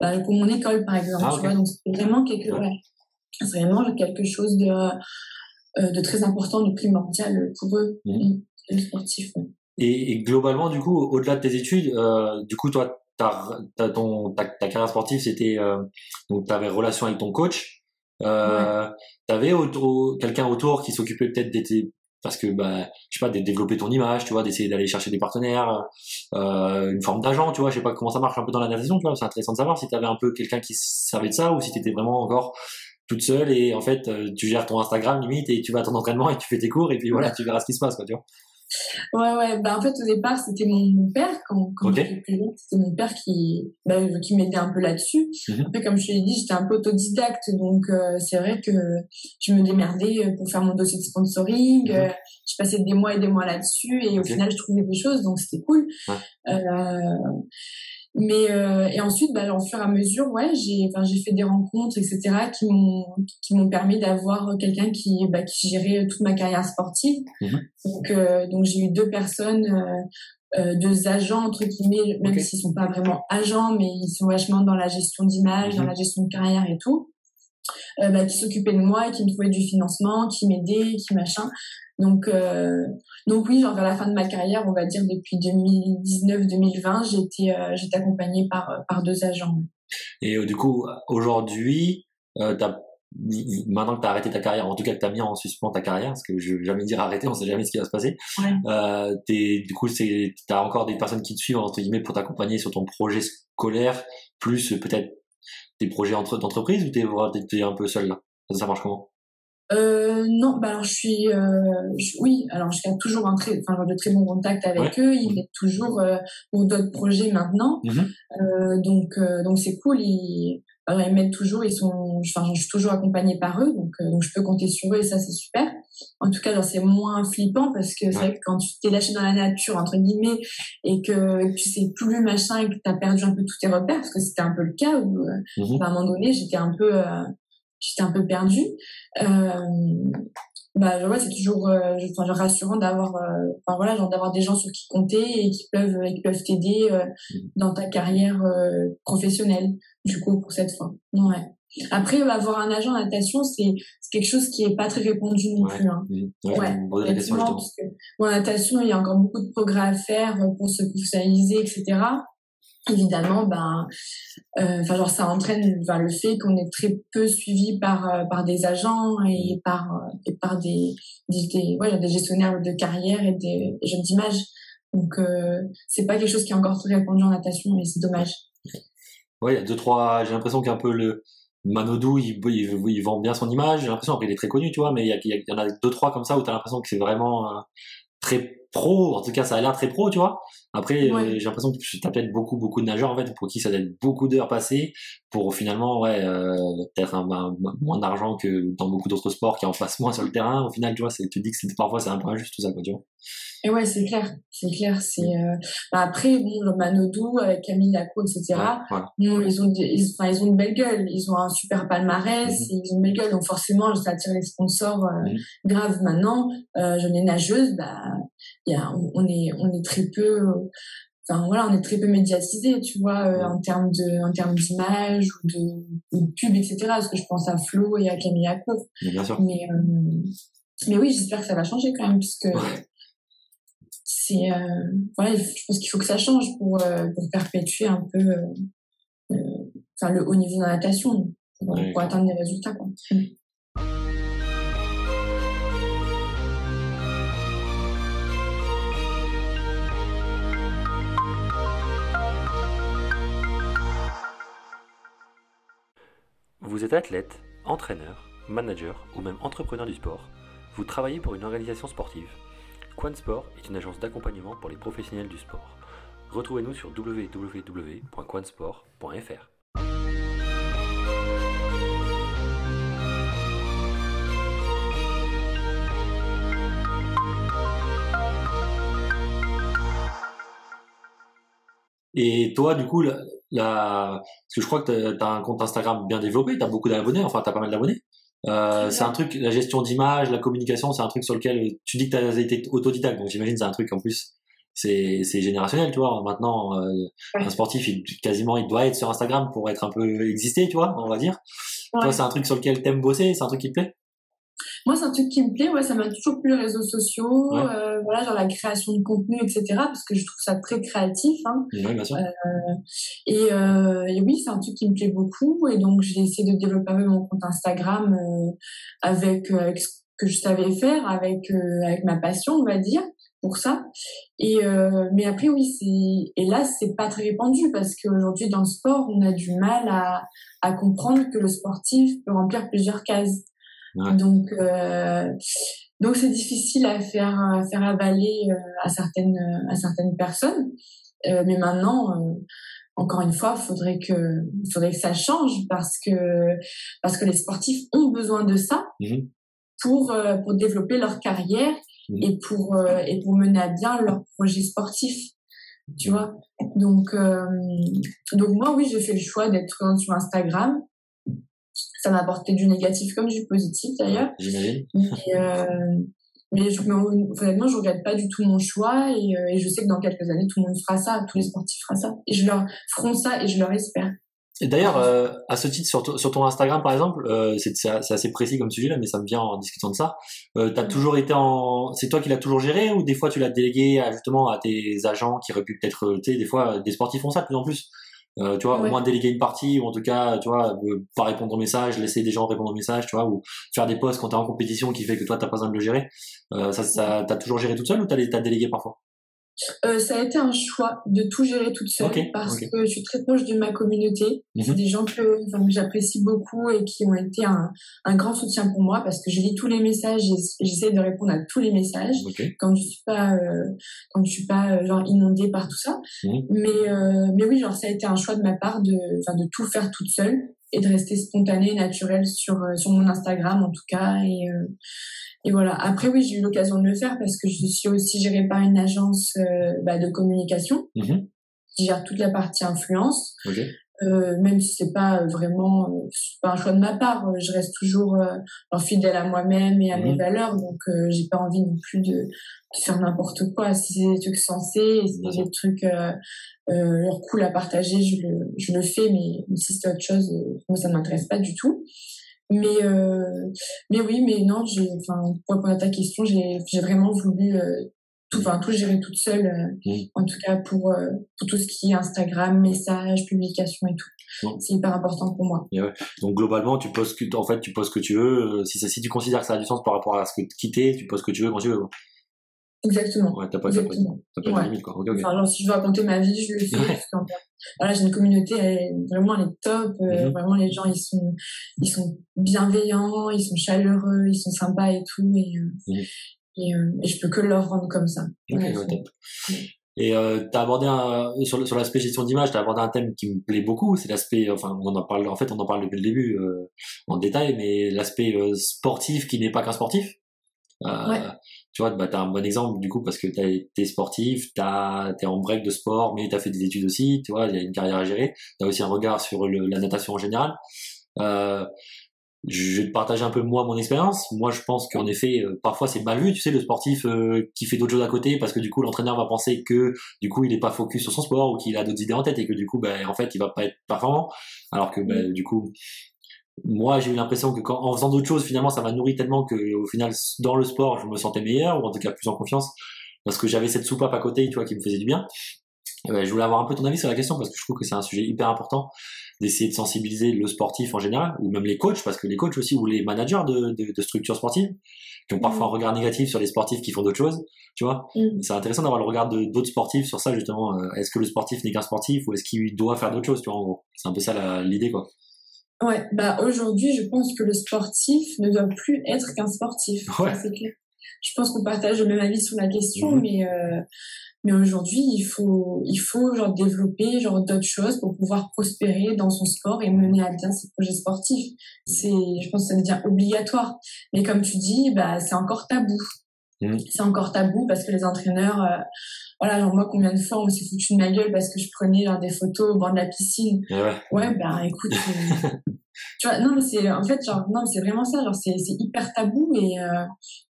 Speaker 1: bah, pour mon école par exemple.
Speaker 2: Ah,
Speaker 1: tu vois, donc c'est vraiment quelque
Speaker 2: Ouais.
Speaker 1: vraiment quelque chose de de très important, de primordial pour eux,
Speaker 2: Mhm.
Speaker 1: les sportifs.
Speaker 2: Et, et globalement, du coup, au-delà de tes études, du coup, toi, ta, ta, ton, ta, ta carrière sportive, c'était euh, donc tu avais relation avec ton coach. Euh, Tu avais quelqu'un autour qui s'occupait peut-être d'être parce que bah je sais pas de développer ton image tu vois d'essayer d'aller chercher des partenaires euh, une forme d'agent tu vois je sais pas comment ça marche un peu dans la natation tu vois c'est intéressant de savoir si tu avais un peu quelqu'un qui savait de ça ou si tu étais vraiment encore toute seule et en fait euh, tu gères ton Instagram limite et tu vas à ton entraînement et tu fais tes cours et puis voilà tu verras ce qui se passe quoi tu vois
Speaker 1: Ouais, ouais. Bah, en fait, au départ, c'était mon, mon père, quand, quand
Speaker 2: Ok.
Speaker 1: j'étais plus jeune, c'était mon père qui, bah, qui m'aidait un peu là-dessus. Après, comme je te l'ai dit, j'étais un peu autodidacte, donc euh, c'est vrai que je me démerdais euh, pour faire mon dossier de sponsoring.
Speaker 2: Mhm.
Speaker 1: euh, je passais des mois et des mois là-dessus, et au final, je trouvais des choses, donc c'était cool.
Speaker 2: Ouais.
Speaker 1: Euh, mais euh, et ensuite, bah, au fur et à mesure, ouais, j'ai, enfin, j'ai fait des rencontres, etc., qui m'ont, qui m'ont permis d'avoir quelqu'un qui, bah, qui gérait toute ma carrière sportive.
Speaker 2: Mhm.
Speaker 1: Donc, euh, donc j'ai eu deux personnes, euh, euh, deux agents entre guillemets, même
Speaker 2: Ok.
Speaker 1: s'ils sont pas vraiment agents, mais ils sont vachement dans la gestion d'image, dans
Speaker 2: Mhm.
Speaker 1: la gestion de carrière et tout, euh, bah, qui s'occupaient de moi, qui me trouvaient du financement, qui m'aidaient, qui machin. Donc, euh, donc oui, genre vers la fin de ma carrière, on va dire depuis 2019-2020, j'étais euh, j'étais accompagnée par par deux agents.
Speaker 2: Et euh, du coup, aujourd'hui, euh, maintenant que tu as arrêté ta carrière, en tout cas que tu as mis en suspens ta carrière, parce que je vais jamais dire arrêter, on sait jamais ce qui va se passer.
Speaker 1: Ouais.
Speaker 2: Euh, t'es- du coup, tu as encore des personnes qui te suivent, entre guillemets, pour t'accompagner sur ton projet scolaire, plus euh, peut-être des projets entre- d'entreprise, ou tu es, un peu seul là? Ça marche comment?
Speaker 1: Euh, non, bah alors je suis, euh, je- oui, alors je garde toujours un très, enfin, de très bons contacts avec eux. Ils m'aident toujours euh, pour d'autres projets maintenant.
Speaker 2: Mhm.
Speaker 1: Euh, donc, euh, donc c'est cool. Ils, alors, ils m'aident toujours. Ils sont, enfin, je suis toujours accompagnée par eux, donc, euh, donc je peux compter sur eux et ça c'est super. En tout cas, genre c'est moins flippant parce que c'est vrai que quand tu t'es lâché dans la nature entre guillemets et que tu sais plus machin et que t'as perdu un peu tous tes repères, parce que c'était un peu le cas où
Speaker 2: Mhm.
Speaker 1: à un moment donné, j'étais un peu, euh, j'étais un peu perdue. Euh, bah ouais, c'est toujours, euh, je- enfin, rassurant d'avoir, euh, enfin voilà, genre d'avoir des gens sur qui compter et qui peuvent, et qui peuvent t'aider dans ta carrière euh, professionnelle. Du coup, pour cette fois. Ouais. Après, avoir un agent en natation, c'est c'est quelque chose qui est pas très répandu non
Speaker 2: Ouais.
Speaker 1: plus. Hein.
Speaker 2: Mhm. Ouais,
Speaker 1: Ouais,
Speaker 2: question justement.
Speaker 1: parce que bon, en natation, il y a encore beaucoup de progrès à faire pour se professionnaliser, etc. Évidemment, ben, euh, enfin, genre, ça entraîne ben, le fait qu'on est très peu suivi par, euh, par des agents et par, euh, et par des, des, des, ouais, des gestionnaires de carrière et des, jeunes d'images. Donc, c'est pas quelque chose qui est encore très répandu en natation et c'est dommage.
Speaker 2: Ouais, il y a deux, trois, j'ai l'impression qu'un peu le Manodou, il, il, il vend bien son image, j'ai l'impression, après il est très connu, tu vois, mais il y, a, il y en a deux, trois comme ça où tu as l'impression que c'est vraiment euh, très pro. En tout cas, ça a l'air très pro, tu vois. Après, euh, j'ai l'impression que tu peut-être beaucoup, beaucoup de nageurs, en fait, pour qui ça doit être beaucoup d'heures passées pour finalement, ouais, euh, peut-être un, moins d'argent que dans beaucoup d'autres sports qui en passent moins sur le terrain. Au final, tu vois, tu te dis que parfois c'est un peu injuste tout ça, quoi, tu vois.
Speaker 1: Et ouais, c'est clair, c'est clair. C'est euh... bah après, bon, Manodou avec Camille Laco, etc. Bon, ils ont, ils, ont une belle gueule, ils ont un super palmarès, mhm. ils ont une belle gueule, donc forcément, ça attire les sponsors euh, mhm. graves. Maintenant, euh, jeune nageuse, bah, y a, on, est, on est très peu. Enfin voilà, on est très peu médiatisé, tu vois, euh, en termes de, en termes d'image ou de, pub, etc. Parce que je pense à Flo et à Camille Laco.
Speaker 2: Bien sûr.
Speaker 1: Mais, euh, mais oui, j'espère que ça va changer quand même, puisque c'est euh, voilà, je pense qu'il faut que ça change pour, euh, pour perpétuer un peu euh, enfin, le haut niveau de la natation pour, pour atteindre des résultats. Quoi.
Speaker 3: Vous êtes athlète, entraîneur, manager ou même entrepreneur du sport. Vous travaillez pour une organisation sportive Quansport est une agence d'accompagnement pour les professionnels du sport. Retrouvez-nous sur www.quansport.fr.
Speaker 2: Et toi, du coup, la, parce que je crois que tu as un compte Instagram bien développé, tu as beaucoup d'abonnés, enfin, tu as pas mal d'abonnés. Euh, c'est un truc, la gestion d'image, la communication, c'est un truc sur lequel tu dis que tu as été autodidacte, donc j'imagine c'est un truc en plus, c'est générationnel, tu vois. Maintenant, euh, un sportif, il, quasiment, il doit être sur Instagram pour être un peu existé, tu vois, on va dire. Toi, c'est un truc sur lequel t'aimes bosser, c'est un truc qui te plaît?
Speaker 1: Moi, c'est un truc qui me plaît. Ouais, ça m'a toujours plu les réseaux sociaux, euh, voilà, genre la création de contenu, etc. Parce que je trouve ça très créatif. Hein.
Speaker 2: bien sûr. Euh,
Speaker 1: et, euh, et, oui, c'est un truc qui me plaît beaucoup. Et donc, j'ai essayé de développer mon compte Instagram euh, avec, avec ce que je savais faire, avec, euh, avec ma passion, on va dire pour ça. Et mais après oui, c'est et là c'est pas très répandu parce qu'aujourd'hui dans le sport, on a du mal à à comprendre que le sportif peut remplir plusieurs cases. Donc, euh, donc c'est difficile à faire, à faire avaler euh, à certaines, à certaines personnes. Euh, mais maintenant, encore une fois, faudrait que, faudrait que ça change parce que, parce que les sportifs ont besoin de ça mmh pour, pour développer leur carrière mmh et pour, et pour mener à bien leur projet sportif. Tu vois? Donc donc moi oui j'ai fait le choix d'être sur Instagram ça m'a apporté du négatif comme du positif d'ailleurs.
Speaker 2: J'imagine.
Speaker 1: Mais, euh, mais je, honnêtement, je regrette pas du tout mon choix et, euh, et, je sais que dans quelques années, tout le monde fera ça, tous les sportifs feront ça. Et je leur feront ça et je leur espère.
Speaker 2: Et d'ailleurs, euh, à ce titre, sur, sur, ton Instagram, par exemple, euh, c'est assez précis comme sujet là, mais ça me vient en discutant de ça. Euh, t'as toujours été en, c'est toi qui l'as toujours géré ou des fois tu l'as délégué à, justement à tes agents qui auraient pu peut-être, tu sais, des fois des sportifs font ça de plus en plus? Euh, tu vois, au moins déléguer une partie, ou en tout cas, tu vois, pas répondre aux messages, laisser des gens répondre aux messages, tu vois, ou faire des posts quand t'es en compétition qui fait que toi t'as pas besoin de le gérer. Euh, ça, ça t'as toujours géré toute seule ou t'as, t'as délégué parfois?
Speaker 1: Euh, ça a été un choix de tout gérer toute seule parce que je suis très proche de ma communauté. Mhm. C'est des gens que, que j'apprécie beaucoup et qui ont été un, un, grand soutien pour moi parce que je lis tous les messages et j'essaie de répondre à tous les messages quand je suis pas euh, quand je suis pas euh, genre inondée par tout ça. Mhm. Mais euh, mais oui, genre ça a été un choix de ma part de enfin de tout faire toute seule et de rester spontanée, naturelle sur sur mon Instagram en tout cas et et voilà. Après, oui, j'ai eu l'occasion de le faire parce que je suis aussi gérée par une agence euh, bah, de communication mmh qui gère toute la partie influence. Euh, même si c'est pas vraiment euh, pas un choix de ma part, euh, je reste toujours euh, fidèle à moi-même et à mes mmh valeurs, donc j'ai pas envie non plus de, de faire n'importe quoi. Si c'est des trucs sensés, si c'est des trucs leur cool à partager, je le, je le fais, mais, si c'est autre chose, moi ça m'intéresse pas du tout. Mais, euh, mais oui, mais non, j'ai, enfin, pour répondre à ta question, j'ai, j'ai vraiment voulu euh, tout, enfin, tout gérer toute seule, euh, en tout cas pour, euh, pour tout ce qui est Instagram, messages, publications et tout. C'est hyper important pour moi.
Speaker 2: ouais. Donc globalement, tu poses que, en fait, tu poses ce que tu veux. Si, ça, si tu considères que ça a du sens par rapport à ce que quitter, tu poses ce que tu veux quand tu veux.
Speaker 1: Exactement.
Speaker 2: Ouais, t'as pas, Exactement. T'as pas, de limite, quoi. Okay, okay.
Speaker 1: Enfin, si je veux raconter ma vie, je le fais. voilà, j'ai une communauté, elle, vraiment, elle est top. Euh, mhm. Vraiment, les gens, ils sont, ils sont bienveillants, ils sont chaleureux, ils sont sympas et tout. Et, euh. Et, euh, et, je peux que leur rendre comme ça.
Speaker 2: Et euh, tu as abordé un, sur, sur l'aspect gestion d'image, tu as abordé un thème qui me plaît beaucoup, c'est l'aspect, enfin on en parle, en fait on en parle depuis le début euh, en détail, mais l'aspect euh, sportif qui n'est pas qu'un sportif. Euh, tu vois, bah, tu as un bon exemple du coup parce que tu es sportif, tu es en break de sport, mais tu as fait des études aussi, tu vois, il y a une carrière à gérer, tu as aussi un regard sur le, la natation en général. Euh, je vais te partager un peu moi mon expérience. Moi, je pense qu'en effet, euh, parfois c'est mal vu, tu sais, le sportif euh, qui fait d'autres choses à côté parce que du coup l'entraîneur va penser que du coup il est pas focus sur son sport ou qu'il a d'autres idées en tête et que du coup, ben en fait, il va pas être performant. Alors que ben, du coup, moi j'ai eu l'impression que quand, en faisant d'autres choses, finalement, ça m'a nourri tellement que au final dans le sport, je me sentais meilleur ou en tout cas plus en confiance parce que j'avais cette soupape à côté, tu vois, qui me faisait du bien. ben, je voulais avoir un peu ton avis sur la question parce que je trouve que c'est un sujet hyper important d'essayer de sensibiliser le sportif en général, ou même les coachs, parce que les coachs aussi, ou les managers de, de, de structures sportives, qui ont parfois un mm. regard négatif sur les sportifs qui font d'autres choses, tu vois. Mm. C'est intéressant d'avoir le regard d'autres sportifs sur ça, justement. Euh, est-ce que le sportif n'est qu'un sportif, ou est-ce qu'il doit faire d'autres choses, tu vois, en gros. C'est un peu ça l'idée, quoi.
Speaker 1: Ouais, bah aujourd'hui, je pense que le sportif ne doit plus être qu'un sportif.
Speaker 2: Ouais.
Speaker 1: C'est clair. Je pense qu'on partage le même avis sur la question, mm-hmm. mais euh, mais aujourd'hui, il faut, il faut genre développer genre d'autres choses pour pouvoir prospérer dans son sport et mener à bien ses projets sportifs. C'est, je pense, que ça devient obligatoire. Mais comme tu dis, bah, c'est encore tabou. Mmh. C'est encore tabou parce que les entraîneurs, euh, voilà, genre moi, combien de fois on s'est foutu de ma gueule parce que je prenais genre des photos au bord de la piscine.
Speaker 2: Ouais,
Speaker 1: ouais ben écoute, tu vois, non mais c'est, en fait, genre, non, c'est vraiment ça, genre c'est, c'est hyper tabou et, euh,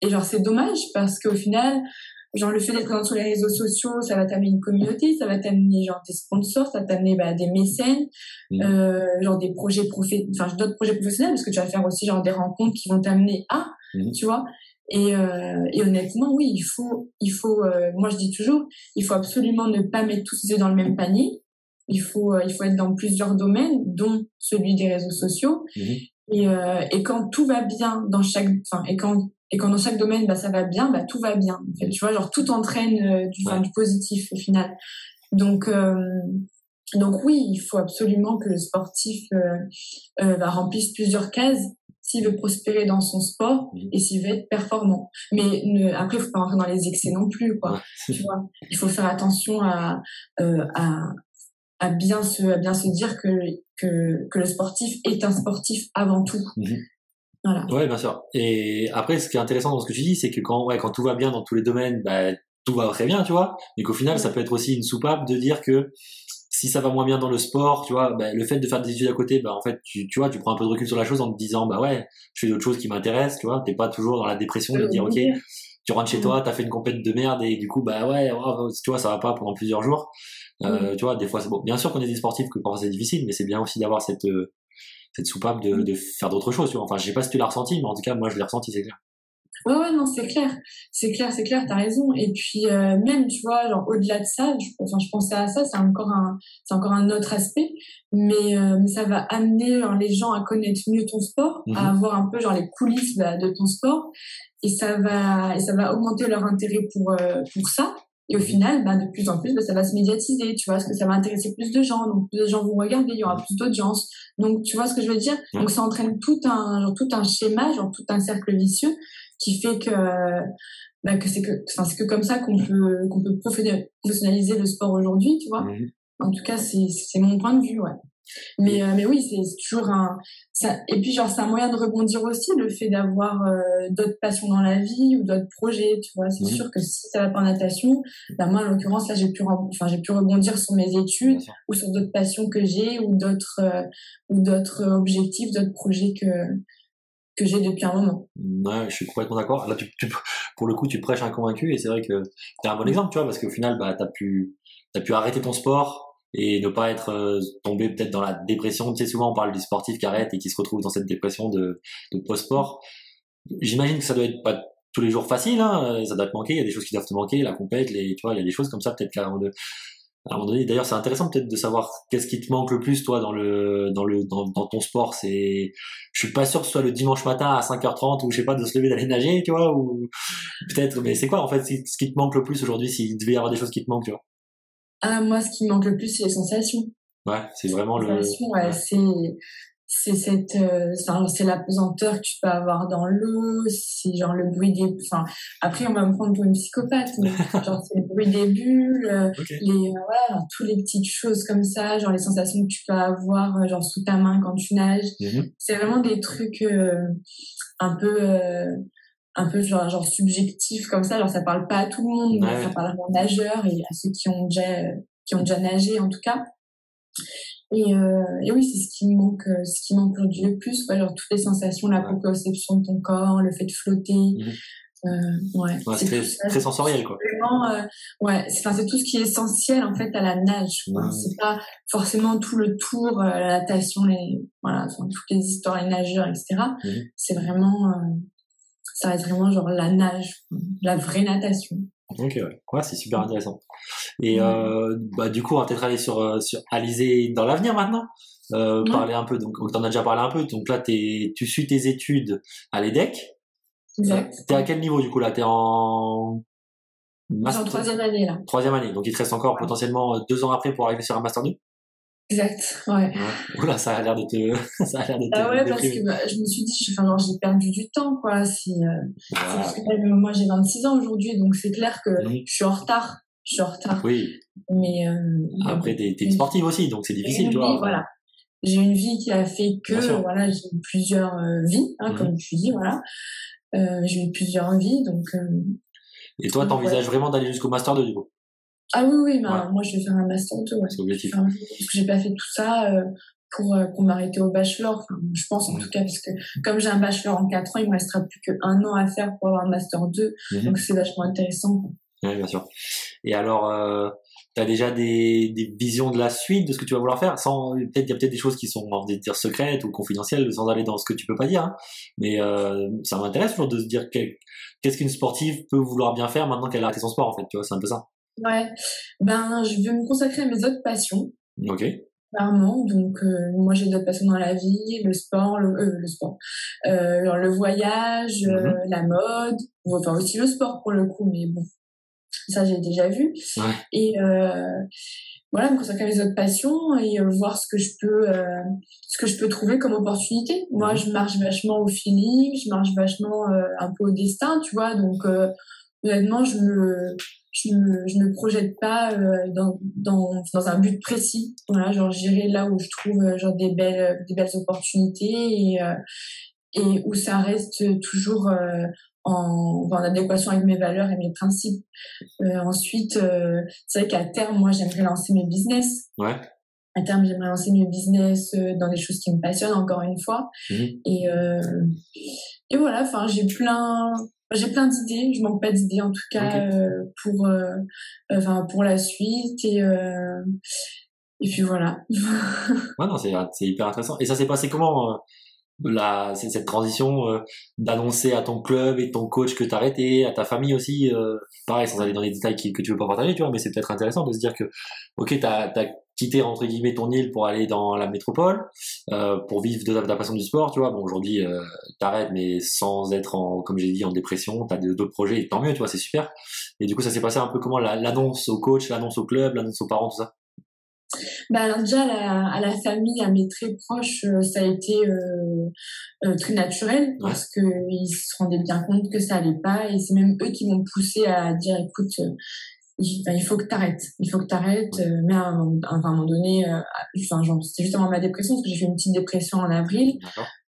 Speaker 1: et genre c'est dommage parce qu'au final, genre le fait d'être présent sur les réseaux sociaux, ça va t'amener une communauté, ça va t'amener genre des sponsors, ça va t'amener bah, des mécènes, mmh. euh, genre des projets enfin d'autres projets professionnels parce que tu vas faire aussi genre des rencontres qui vont t'amener à, mmh. tu vois. Et, euh, et honnêtement, oui, il faut, il faut, euh, moi je dis toujours, il faut absolument ne pas mettre tous ses œufs dans le même panier. Il faut, euh, il faut être dans plusieurs domaines, dont celui des réseaux sociaux. Mmh. Et, euh, et quand tout va bien dans chaque, enfin, et quand et quand dans chaque domaine bah ça va bien bah tout va bien. En fait, tu vois genre tout entraîne euh, du du positif au final. Donc euh, donc oui il faut absolument que le sportif euh, euh bah, remplisse plusieurs cases s'il veut prospérer dans son sport et s'il veut être performant. Mais ne, après il faut pas rentrer dans les excès non plus quoi. Tu vois il faut faire attention à à à bien se à bien se dire que que que le sportif est un sportif avant tout. Mhm. Voilà.
Speaker 2: Ouais, bien sûr. Et après, ce qui est intéressant dans ce que tu dis, c'est que quand, ouais, quand tout va bien dans tous les domaines, bah, tout va très bien, tu vois. Mais qu'au final, ça peut être aussi une soupape de dire que si ça va moins bien dans le sport, tu vois, bah, le fait de faire des études à côté, bah, en fait, tu, tu vois, tu prends un peu de recul sur la chose en te disant, bah ouais, je fais d'autres choses qui m'intéressent, tu vois. T'es pas toujours dans la dépression de dire, ok, tu rentres chez toi, t'as fait une compète de merde et du coup, bah ouais, tu vois, ça va pas pendant plusieurs jours. Euh. Tu vois, des fois, c'est bon. Bien sûr qu'on est des sportifs que parfois c'est difficile, mais c'est bien aussi d'avoir cette, euh, cette soupape de, de faire d'autres choses. Tu vois. Enfin, je sais pas si tu l'as ressenti, mais en tout cas, moi, je l'ai ressenti, c'est clair.
Speaker 1: Ouais, ouais, non, c'est clair. C'est clair, c'est clair, t'as raison. Et puis, euh, même, tu vois, genre, au-delà de ça, je, enfin, je pensais à ça, c'est encore un, c'est encore un autre aspect. Mais, euh, mais ça va amener, genre, les gens à connaître mieux ton sport, à mhm. avoir un peu, genre, les coulisses bah, de ton sport. Et ça va, et ça va augmenter leur intérêt pour, euh, pour ça. Et au final, bah, de plus en plus, bah, ça va se médiatiser, tu vois, parce que ça va intéresser plus de gens, donc plus de gens vont regarder, il y aura plus d'audience. Donc, tu vois ce que je veux dire? Donc, ça entraîne tout un, genre, tout un schéma, genre tout un cercle vicieux qui fait que, bah, que c'est que, enfin, c'est que comme ça qu'on peut, qu'on peut professionnaliser le sport aujourd'hui, tu vois? Mmh en tout cas, c'est, c'est mon point de vue, ouais. Mais, euh, mais oui, c'est toujours un. Ça, et puis, genre, c'est un moyen de rebondir aussi, le fait d'avoir euh, d'autres passions dans la vie ou d'autres projets, tu vois. C'est sûr que si ça va pas en natation, bah, moi, en l'occurrence, là, j'ai pu, enfin, j'ai pu rebondir sur mes études ou sur d'autres passions que j'ai ou d'autres euh, ou d'autres objectifs, d'autres projets que que j'ai depuis un moment.
Speaker 2: Ouais, je suis complètement d'accord. Là, tu, pour le coup, tu prêches un convaincu et c'est vrai que tu un bon exemple, tu vois, parce qu'au final, bah, tu as pu, as pu arrêter ton sport, et ne pas être euh, tombé peut-être dans la dépression. Tu sais, souvent on parle du sportif qui arrête et qui se retrouve dans cette dépression de, de post-sport. J'imagine que ça doit être pas tous les jours facile, hein, ça doit te manquer, il y a des choses qui doivent te manquer, la compète, les, tu vois, il y a des choses comme ça peut-être qu'à un moment donné, d'ailleurs c'est intéressant peut-être de savoir qu'est-ce qui te manque le plus toi dans le dans le dans, dans ton sport c'est je suis pas sûr que ce soit le dimanche matin à 5h30 ou je sais pas de se lever d'aller nager tu vois ou peut-être mais c'est quoi en fait ce qui te manque le plus aujourd'hui s'il devait y avoir des choses qui te manquent tu vois?
Speaker 1: Ah, moi, ce qui me manque le plus, c'est les sensations.
Speaker 2: Ouais, c'est vraiment le.
Speaker 1: Ouais, c'est c'est cette euh, c'est la pesanteur que tu peux avoir dans l'eau c'est genre le bruit des enfin après on va me prendre pour une psychopathe mais genre c'est le bruit des bulles euh, les euh, voilà toutes les petites choses comme ça genre les sensations que tu peux avoir genre sous ta main quand tu nages mm-hmm. c'est vraiment des trucs un peu un peu genre, genre subjectif comme ça genre ça parle pas à tout le monde mais ça parle aux nageurs et à ceux qui ont déjà qui ont déjà nagé en tout cas et, euh, et oui, c'est ce qui manque, euh, ce qui manque le plus, ouais, genre toutes les sensations, la proprioception de ton corps, le fait de flotter.
Speaker 2: Mmh. Euh, ouais, c'est très, très, sensoriel quoi.
Speaker 1: Vraiment, euh, ouais, c'est enfin c'est tout ce qui est essentiel en fait à la nage. Mmh. C'est pas forcément tout le tour, la natation, les voilà, toutes les histoires, les nageurs, etc. Mmh. C'est vraiment, ça va être vraiment genre la nage, la vraie natation.
Speaker 2: Ok, ouais, c'est super intéressant. Et euh, bah, du coup, on va peut-être aller sur, euh, sur Alizé dans l'avenir maintenant. Euh, Parler un peu, donc tu en as déjà parlé un peu. Donc là, es, tu suis tes études à l'EDEC.
Speaker 1: Exact.
Speaker 2: T'es à quel niveau du coup là? T'es en.
Speaker 1: Master... en troisième année là.
Speaker 2: Troisième année, donc il te reste encore potentiellement deux ans après pour arriver sur un Master 2
Speaker 1: Exact, ouais.
Speaker 2: Oula, ça a l'air de te. ça a l'air de te.
Speaker 1: Ah ouais, parce que bah, je me suis dit, enfin, j'ai perdu du temps, quoi. Si, euh, parce que, moi, j'ai 26 ans aujourd'hui, donc c'est clair que je suis en retard. Je suis en retard.
Speaker 2: Oui.
Speaker 1: Mais. Euh,
Speaker 2: Après, t'es es sportive aussi, donc c'est difficile, tu vois.
Speaker 1: voilà. J'ai une vie qui a fait que, voilà, j'ai eu plusieurs euh, vies, hein, mhm. comme tu dis, voilà. Euh, j'ai eu plusieurs vies, donc. Euh,
Speaker 2: Et toi, t'envisages vraiment d'aller jusqu'au Master 2, du coup?
Speaker 1: Ah oui, oui, bah, moi je vais faire un master 2. Ouais. C'est objectif. parce que j'ai pas fait tout ça euh, pour, euh, pour m'arrêter au bachelor. Enfin, je pense en tout cas, parce que comme j'ai un bachelor en 4 ans, il me restera plus qu'un an à faire pour avoir un master 2. Mhm. Donc c'est vachement intéressant.
Speaker 2: Oui, bien sûr. Et alors, euh, tu as déjà des, des visions de la suite, de ce que tu vas vouloir faire? Sans Peut-être il y a peut-être des choses qui sont, on va dire, secrètes ou confidentielles, sans aller dans ce que tu peux pas dire. Hein. Mais euh, ça m'intéresse toujours de se dire qu'est-ce qu'une sportive peut vouloir bien faire maintenant qu'elle a arrêté son sport, en fait. Tu vois, c'est un peu ça.
Speaker 1: Ouais, ben je veux me consacrer à mes autres passions.
Speaker 2: Ok.
Speaker 1: Clairement, donc euh, moi j'ai d'autres passions dans la vie, le sport, le, euh, le sport, euh, le voyage, euh, mhm. la mode, enfin aussi le sport pour le coup, mais bon, ça j'ai déjà vu.
Speaker 2: Ouais.
Speaker 1: Et voilà, me consacrer à mes autres passions et voir ce que je peux, ce que je peux trouver comme opportunité. Moi, mhm. je marche vachement au feeling, je marche vachement un peu au destin, tu vois, donc honnêtement, je me je me, je me projette pas euh, dans, dans, dans un but précis. Voilà, genre j'irai là où je trouve euh, genre des belles, des belles opportunités et, euh, et où ça reste toujours en, en, adéquation avec mes valeurs et mes principes. ensuite, c'est vrai qu'à terme, moi, j'aimerais lancer mes business.
Speaker 2: Ouais.
Speaker 1: À terme, j'aimerais lancer mes business dans des choses qui me passionnent, encore une fois. Mmh. Et, et voilà, enfin, j'ai plein, j'ai plein d'idées, je manque pas d'idées en tout cas euh, pour euh, enfin pour la suite et euh, et puis voilà.
Speaker 2: ouais non c'est c'est hyper intéressant. Et ça s'est passé comment la cette transition d'annoncer à ton club et ton coach que t'arrêtais, à ta famille aussi pareil sans aller dans les détails que tu veux pas partager tu vois mais c'est peut-être intéressant de se dire que OK t'as as quitter entre guillemets ton île pour aller dans la métropole euh, pour vivre de ta passion du sport tu vois. Bon aujourd'hui euh, t'arrêtes mais sans être en comme j'ai dit en dépression t'as d'autres projets et tant mieux tu vois c'est super. Et du coup ça s'est passé un peu comment l'annonce au coach l'annonce au club l'annonce aux parents tout ça?
Speaker 1: Bah alors déjà à la, famille, à mes très proches, euh, ça a été euh, euh, très naturel parce que ils se rendaient bien compte que ça allait pas et c'est même eux qui m'ont poussé à dire écoute, il, faut que tu arrêtes, il faut que tu arrêtes. Euh, mais à un, moment donné, euh, enfin, genre, c'était justement ma dépression, parce que j'ai fait une petite dépression en avril.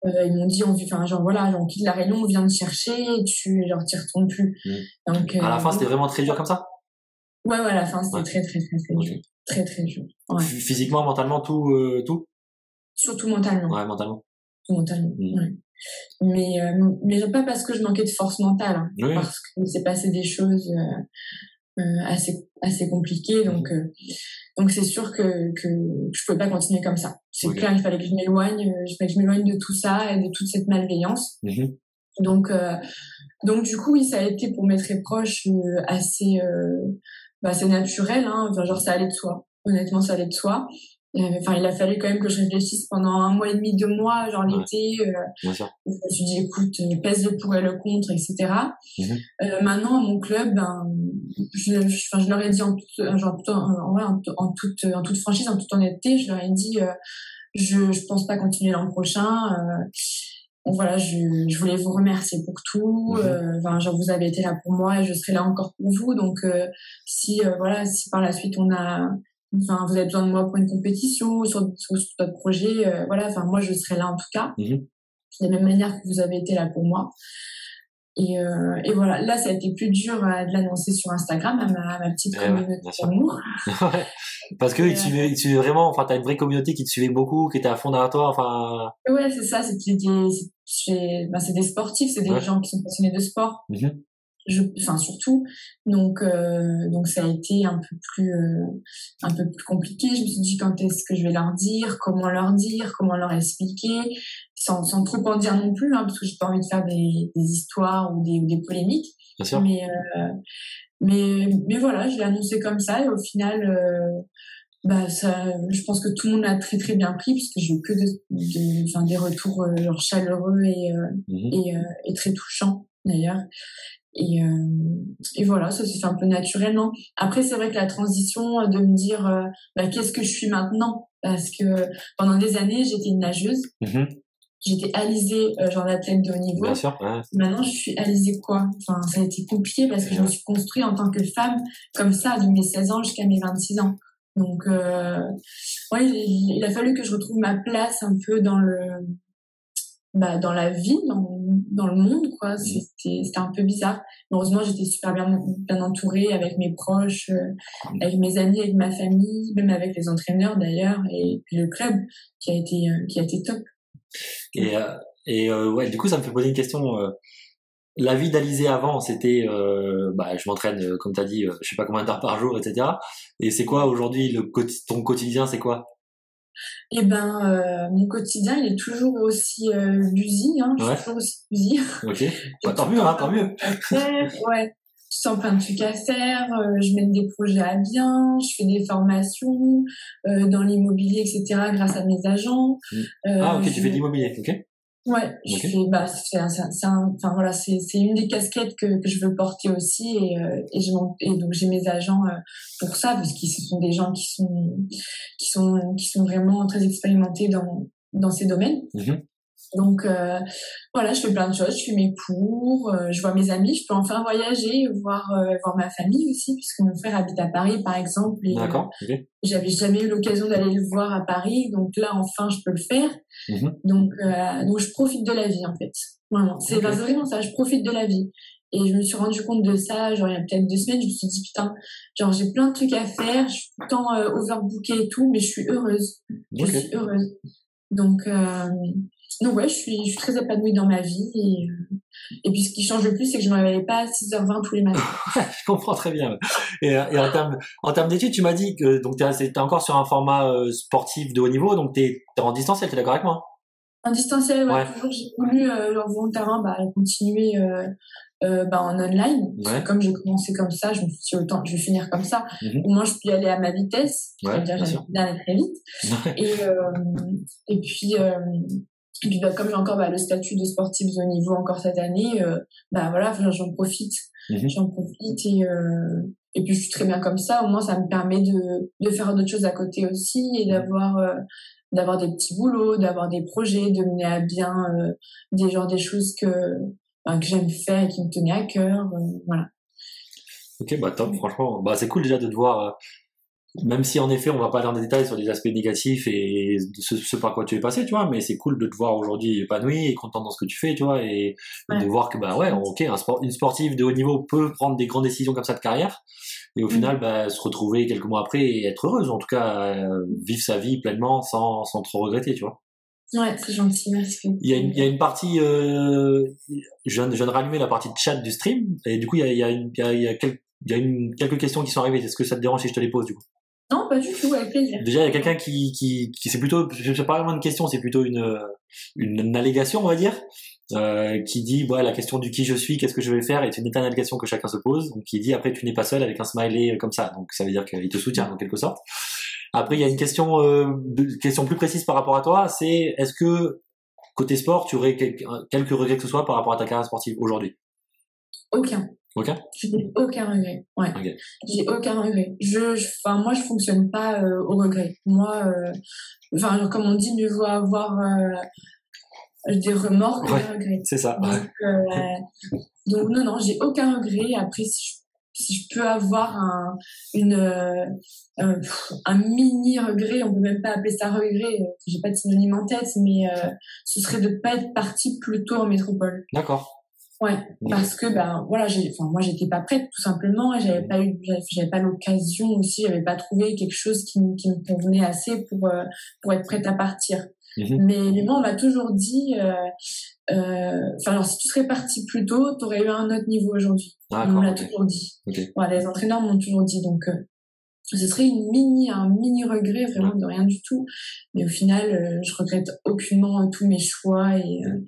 Speaker 1: Euh, ils m'ont dit, on, enfin, genre, voilà, on quitte la Réunion, on vient te chercher, et tu, genre, t'y retournes plus.
Speaker 2: Mmh. Donc, à la fin, c'était vraiment très dur comme ça?
Speaker 1: Ouais, ouais, à la fin, c'était très, très, très, très dur. Très, très dur.
Speaker 2: Physiquement, mentalement, tout, tout?
Speaker 1: Surtout mentalement.
Speaker 2: Ouais, mentalement.
Speaker 1: Mentalement, mmh. ouais. Mais, mais pas parce que je manquais de force mentale, hein, parce que s'est passé des choses euh, assez assez compliqué donc euh, donc c'est sûr que que je pouvais pas continuer comme ça. C'est clair il fallait que je m'éloigne euh, je fallait que je m'éloigne de tout ça et de toute cette malveillance.
Speaker 2: Mmh
Speaker 1: donc donc du coup oui ça a été pour mes très proches assez bah, c'est naturel hein. Enfin, genre ça allait de soi. Honnêtement ça allait de soi Enfin, il a fallu quand même que je réfléchisse pendant un mois et demi, deux mois, genre l'été. Euh, je me suis dit, écoute, euh, pèse le pour et le contre, etc. Euh, maintenant, mon club, ben, je, je, je leur ai dit en, toute, genre, en, en, en, toute, en toute franchise, en toute honnêteté, je leur ai dit, euh, je je pense pas continuer l'an prochain. voilà, je, je voulais vous remercier pour tout. Mhm. Enfin, genre vous avez été là pour moi et je serai là encore pour vous. Donc si voilà, si par la suite on a enfin vous avez besoin de moi pour une compétition sur, sur, d'autres projets voilà. Enfin moi je serai là en tout cas. Mhm. de la même manière que vous avez été là pour moi. Et, euh, et, voilà, là, ça a été plus dur euh, de l'annoncer sur Instagram à ma, ma petite eh communauté d'amour.
Speaker 2: Parce que tu euh, tu vraiment, enfin, t'as une vraie communauté qui te suivait beaucoup, qui était à fond derrière toi, enfin.
Speaker 1: Ouais, c'est ça, c'était des, ben, c'est des sportifs, c'est des gens qui sont passionnés de sport. Mmh je, enfin surtout. Donc euh, donc ça a été un peu plus euh, un peu plus compliqué. Je me suis dit quand est-ce que je vais leur dire, comment leur dire, comment leur expliquer, sans, sans trop en dire non plus, hein, parce que j'ai pas envie de faire des, des histoires ou des, des polémiques.
Speaker 2: Bien sûr.
Speaker 1: Mais euh, mais mais voilà, je l'ai annoncé comme ça et au final. Bah ça, je pense que tout le monde a très très bien pris puisque j'ai eu que de, de, enfin, des retours euh, chaleureux et, mmh et, et très touchants d'ailleurs et, euh, et voilà, ça s'est fait un peu naturellement. Après, c'est vrai que la transition euh, de me dire euh, bah, qu'est-ce que je suis maintenant? Parce que pendant des années, j'étais une nageuse. Mmh j'étais alisée, genre athlète de haut niveau.
Speaker 2: Bien sûr,
Speaker 1: Maintenant, je suis alisée quoi? Enfin, ça a été compliqué parce que je me suis construite en tant que femme comme ça, de mes 16 ans jusqu'à mes 26 ans. Donc, euh, ouais, il a fallu que je retrouve ma place un peu dans le bah, dans la vie, dans, dans le monde, quoi. Mmh. C'était, c'était un peu bizarre. Heureusement, j'étais super bien, bien entourée avec mes proches, euh, mmh. avec mes amis, avec ma famille, même avec les entraîneurs d'ailleurs, et puis le club qui a été, euh, qui a été top.
Speaker 2: Et, euh, et ouais, du coup, ça me fait poser une question. la vie d'Alizé avant, c'était, bah, je m'entraîne, comme tu as dit, je sais pas combien d'heures par jour, etc. Et c'est quoi aujourd'hui le ton quotidien, c'est quoi?
Speaker 1: Eh ben, euh, mon quotidien, il est toujours aussi euh, busy. Hein. Toujours aussi busy.
Speaker 2: Ok. Bah, tant mieux, hein, tant mieux.
Speaker 1: ouais. Je sens plein de trucs à faire. Euh, je mène des projets à bien. Je fais des formations euh, dans l'immobilier, etc. grâce à mes agents.
Speaker 2: Mmh. ah, ok. Tu fais de l'immobilier. Ok.
Speaker 1: Ouais, je fais, bah, c'est, enfin voilà, c'est, c'est une des casquettes que, que je veux porter aussi et, euh, et, je, et donc j'ai mes agents euh, pour ça parce que ce sont des gens qui sont, qui sont, qui sont vraiment très expérimentés dans, dans ces domaines. Mmh donc euh, voilà, je fais plein de choses, je fais mes cours, euh, je vois mes amis, je peux enfin voyager, voir euh, voir ma famille aussi, puisque mon frère habite à Paris par exemple.
Speaker 2: D'accord.
Speaker 1: J'avais jamais eu l'occasion d'aller le voir à Paris, donc là enfin je peux le faire. Mmh donc donc je profite de la vie en fait. Vraiment, c'est vraiment ça, je profite de la vie. Et je me suis rendu compte de ça, genre il y a peut-être deux semaines, je me suis dit putain, genre j'ai plein de trucs à faire, je suis tout le temps overbookée et tout, mais je suis heureuse. Je suis heureuse. Donc, euh, donc ouais, je suis, je suis très épanouie dans ma vie. Et, et puis ce qui change le plus, c'est que je ne me réveille pas à 6h20 tous les matins.
Speaker 2: je comprends très bien. Et, euh, et en termes, en d'études, tu m'as dit que tu es, encore sur un format euh, sportif de haut niveau, donc tu es, en distanciel, tu es d'accord avec moi?
Speaker 1: En distanciel, ouais, toujours. J'ai voulu euh, volontairement bah, continuer euh, bah, en online. Comme j'ai commencé comme ça, je me suis dit autant, je vais finir comme ça. Mhm. Au moins, je peux y aller à ma vitesse.
Speaker 2: Ouais,
Speaker 1: dire, bien aller très vite. et, euh, et puis, euh, et puis bah, comme j'ai encore bah, le statut de sportif de haut niveau encore cette année, euh, bah voilà, j'en profite. Mhm. J'en profite et, euh, et puis je suis très bien comme ça. Au moins, ça me permet de, de faire d'autres choses à côté aussi et d'avoir euh, d'avoir des petits boulots, d'avoir des projets, de mener à bien des genres des choses que que j'aime faire et qui me tenait à cœur. Voilà.
Speaker 2: Ok, bah top, franchement. Bah, c'est cool déjà de te voir, même si en effet on va pas aller dans les détails sur les aspects négatifs et ce, par quoi tu es passé, tu vois, mais c'est cool de te voir aujourd'hui épanoui et content dans ce que tu fais, tu vois, et de voir que, bah ouais, ok, un sport, une sportive de haut niveau peut prendre des grandes décisions comme ça de carrière et au mm. final, bah, se retrouver quelques mois après et être heureuse, en tout cas, euh, vivre sa vie pleinement sans, sans trop regretter, tu vois.
Speaker 1: Ouais, c'est gentil, merci.
Speaker 2: Il y a une, il y a une partie, euh, je, viens, je viens de rallumer la partie de chat du stream, et du coup, il y a, il y a, une, il y a, il y a, quelques, il y a une, quelques questions qui sont arrivées. Est-ce que ça te dérange si je te les pose, du coup?
Speaker 1: Non, pas du tout, avec plaisir.
Speaker 2: Déjà, il y a quelqu'un qui, qui, qui c'est plutôt, c'est pas vraiment une question, c'est plutôt une, une, une, allégation, on va dire, euh, qui dit, ouais, la question du qui je suis, qu'est-ce que je vais faire, est une éternelle question que chacun se pose. Donc, qui dit, après, tu n'es pas seul avec un smiley comme ça. Donc, ça veut dire qu'il te soutient, en quelque sorte. Après, il y a une question, euh, question plus précise par rapport à toi, c'est, est-ce que Côté sport, tu aurais quelques regrets que ce soit par rapport à ta carrière sportive aujourd'hui?
Speaker 1: Aucun.
Speaker 2: Aucun?
Speaker 1: Je n'ai aucun regret. Ouais. J'ai aucun regret. Je, je- moi, je fonctionne pas euh, au regret. Moi, euh, enfin, comme on dit, mieux vaut avoir euh, des remords que
Speaker 2: Ouais.
Speaker 1: des regrets.
Speaker 2: C'est ça.
Speaker 1: Donc, donc non, non, j'ai aucun regret. Après, si je, si je peux avoir un, une, euh, un mini regret, on peut même pas appeler ça regret, j'ai pas de synonyme en tête, mais euh, ce serait de pas être parti plus tôt en métropole.
Speaker 2: D'accord.
Speaker 1: Ouais, parce que ben voilà, j'ai, enfin moi j'étais pas prête tout simplement, et j'avais pas eu, j'avais- pas l'occasion aussi, j'avais pas trouvé quelque chose qui, me- qui me convenait assez pour euh, pour être prête à partir.
Speaker 2: Mhm.
Speaker 1: Mais, moi on m'a toujours dit, euh, euh, enfin alors si tu serais parti plus tôt, t'aurais eu un autre niveau aujourd'hui. On me l'a
Speaker 2: ok.
Speaker 1: toujours dit.
Speaker 2: Ok.
Speaker 1: Voilà, les entraîneurs m'ont toujours dit, donc euh, ce serait une mini, un mini regret vraiment de rien du tout. Mais au final, euh, je regrette aucunement euh, tous mes choix et euh,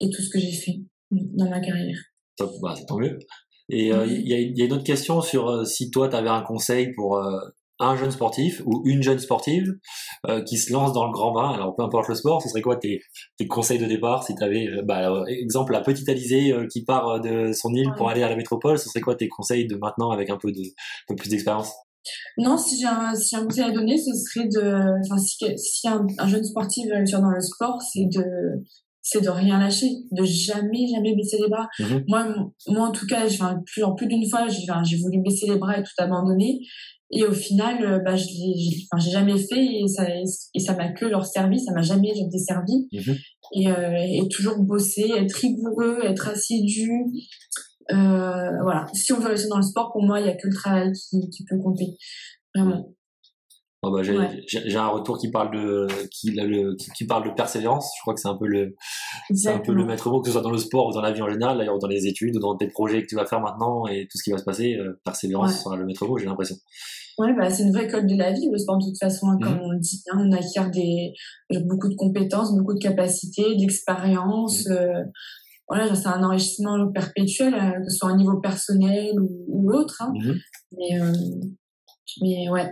Speaker 1: et tout ce que j'ai fait dans ma carrière.
Speaker 2: Top, bah, c'est tant mieux. Et euh, il y, a, il y a une autre question sur euh, si toi, tu avais un conseil pour euh, un jeune sportif ou une jeune sportive qui se lance dans le grand bain, alors peu importe le sport, ce serait quoi tes, tes conseils de départ si tu avais, bah, exemple, la petite Alizée qui part de son île pour aller à la métropole, ce serait quoi tes conseils de maintenant avec un peu, de, un peu plus d'expérience?
Speaker 1: Non, si j'ai un, si un conseil à donner, ce serait de, enfin, si, si un, un jeune sportif veut réussir dans le sport, c'est de, c'est de rien lâcher, de jamais, jamais baisser les bras.
Speaker 2: Mhm.
Speaker 1: Moi, moi, en tout cas, enfin, plus, en plus d'une fois, j'ai, enfin, voulu baisser les bras et tout abandonner. Et au final, euh, bah, je enfin, j'ai jamais fait et ça, et ça m'a que leur servi, ça m'a jamais desservi.
Speaker 2: Mhm.
Speaker 1: Et, euh, et toujours bosser, être rigoureux, être assidu. Euh, voilà. Si on veut réussir dans le sport, pour moi, il y a que le travail qui, qui peut compter. Vraiment.
Speaker 2: Oh, bah, j'ai,
Speaker 1: Ouais.
Speaker 2: un retour qui parle de qui, le, qui, qui parle de persévérance. Je crois que c'est un peu le c'est un peu le maître mot que ce soit dans le sport ou dans la vie en général, d'ailleurs dans les études ou dans tes projets que tu vas faire maintenant et tout ce qui va se passer. euh, persévérance
Speaker 1: Ouais.
Speaker 2: sera le maître mot, j'ai l'impression.
Speaker 1: Ouais, bah, c'est une vraie école de la vie, le sport, de toute façon, hein, comme
Speaker 2: Mhm.
Speaker 1: on le dit. hein. on acquiert des, beaucoup de compétences, beaucoup de capacités, d'expérience.
Speaker 2: Mhm.
Speaker 1: euh, voilà, c'est un enrichissement perpétuel, euh, que ce soit au niveau personnel ou, ou autre. hein.
Speaker 2: Mhm.
Speaker 1: Mais, euh, mais ouais.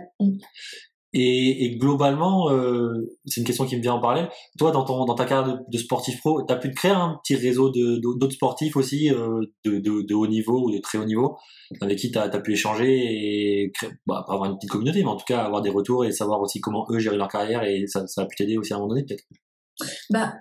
Speaker 2: Et, et globalement, euh, c'est une question qui me vient en parler. Toi, dans, ton, dans ta carrière de, de sportif pro, tu as pu te créer un petit réseau de- de- d'autres sportifs aussi, euh, de, haut niveau ou de très haut niveau, avec qui tu as, pu échanger et créer, bah, avoir une petite communauté, mais en tout cas avoir des retours et savoir aussi comment eux gérer leur carrière et ça, ça a pu t'aider aussi à un moment donné, peut-être?
Speaker 1: Bah,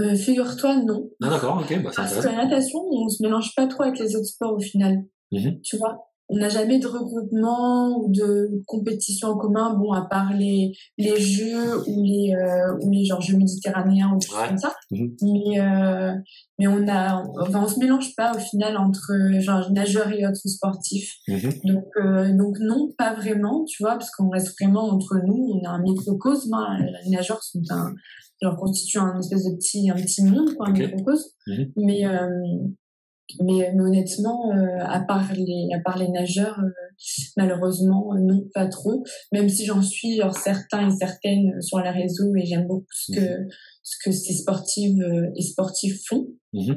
Speaker 1: euh, figure-toi, non.
Speaker 2: Ah, d'accord, ok, bah,
Speaker 1: Parce que la natation, on se mélange pas trop avec les autres sports au final.
Speaker 2: Mhm.
Speaker 1: Tu vois, on n'a jamais de regroupement ou de compétition en commun, bon, à part les, les jeux ou les, euh, ou les genre jeux méditerranéens ou des choses
Speaker 2: Ouais.
Speaker 1: comme ça.
Speaker 2: Mhm.
Speaker 1: Mais, euh, mais on a, enfin, on se mélange pas au final entre genre nageurs et autres sportifs.
Speaker 2: Mhm.
Speaker 1: Donc, euh, donc non, pas vraiment, tu vois, parce qu'on reste vraiment entre nous. On a un microcosme. hein. Les nageurs sont un, genre constituent un espèce de petit, un petit monde, quoi, un microcosme.
Speaker 2: Mhm.
Speaker 1: Mais, euh, mais, mais honnêtement, euh, à part les, à part les nageurs, euh, malheureusement, euh, non, pas trop. Même si j'en suis genre certains et certaines sur les réseaux et j'aime beaucoup ce que, ce que ces sportives euh, et sportifs font.
Speaker 2: Mhm.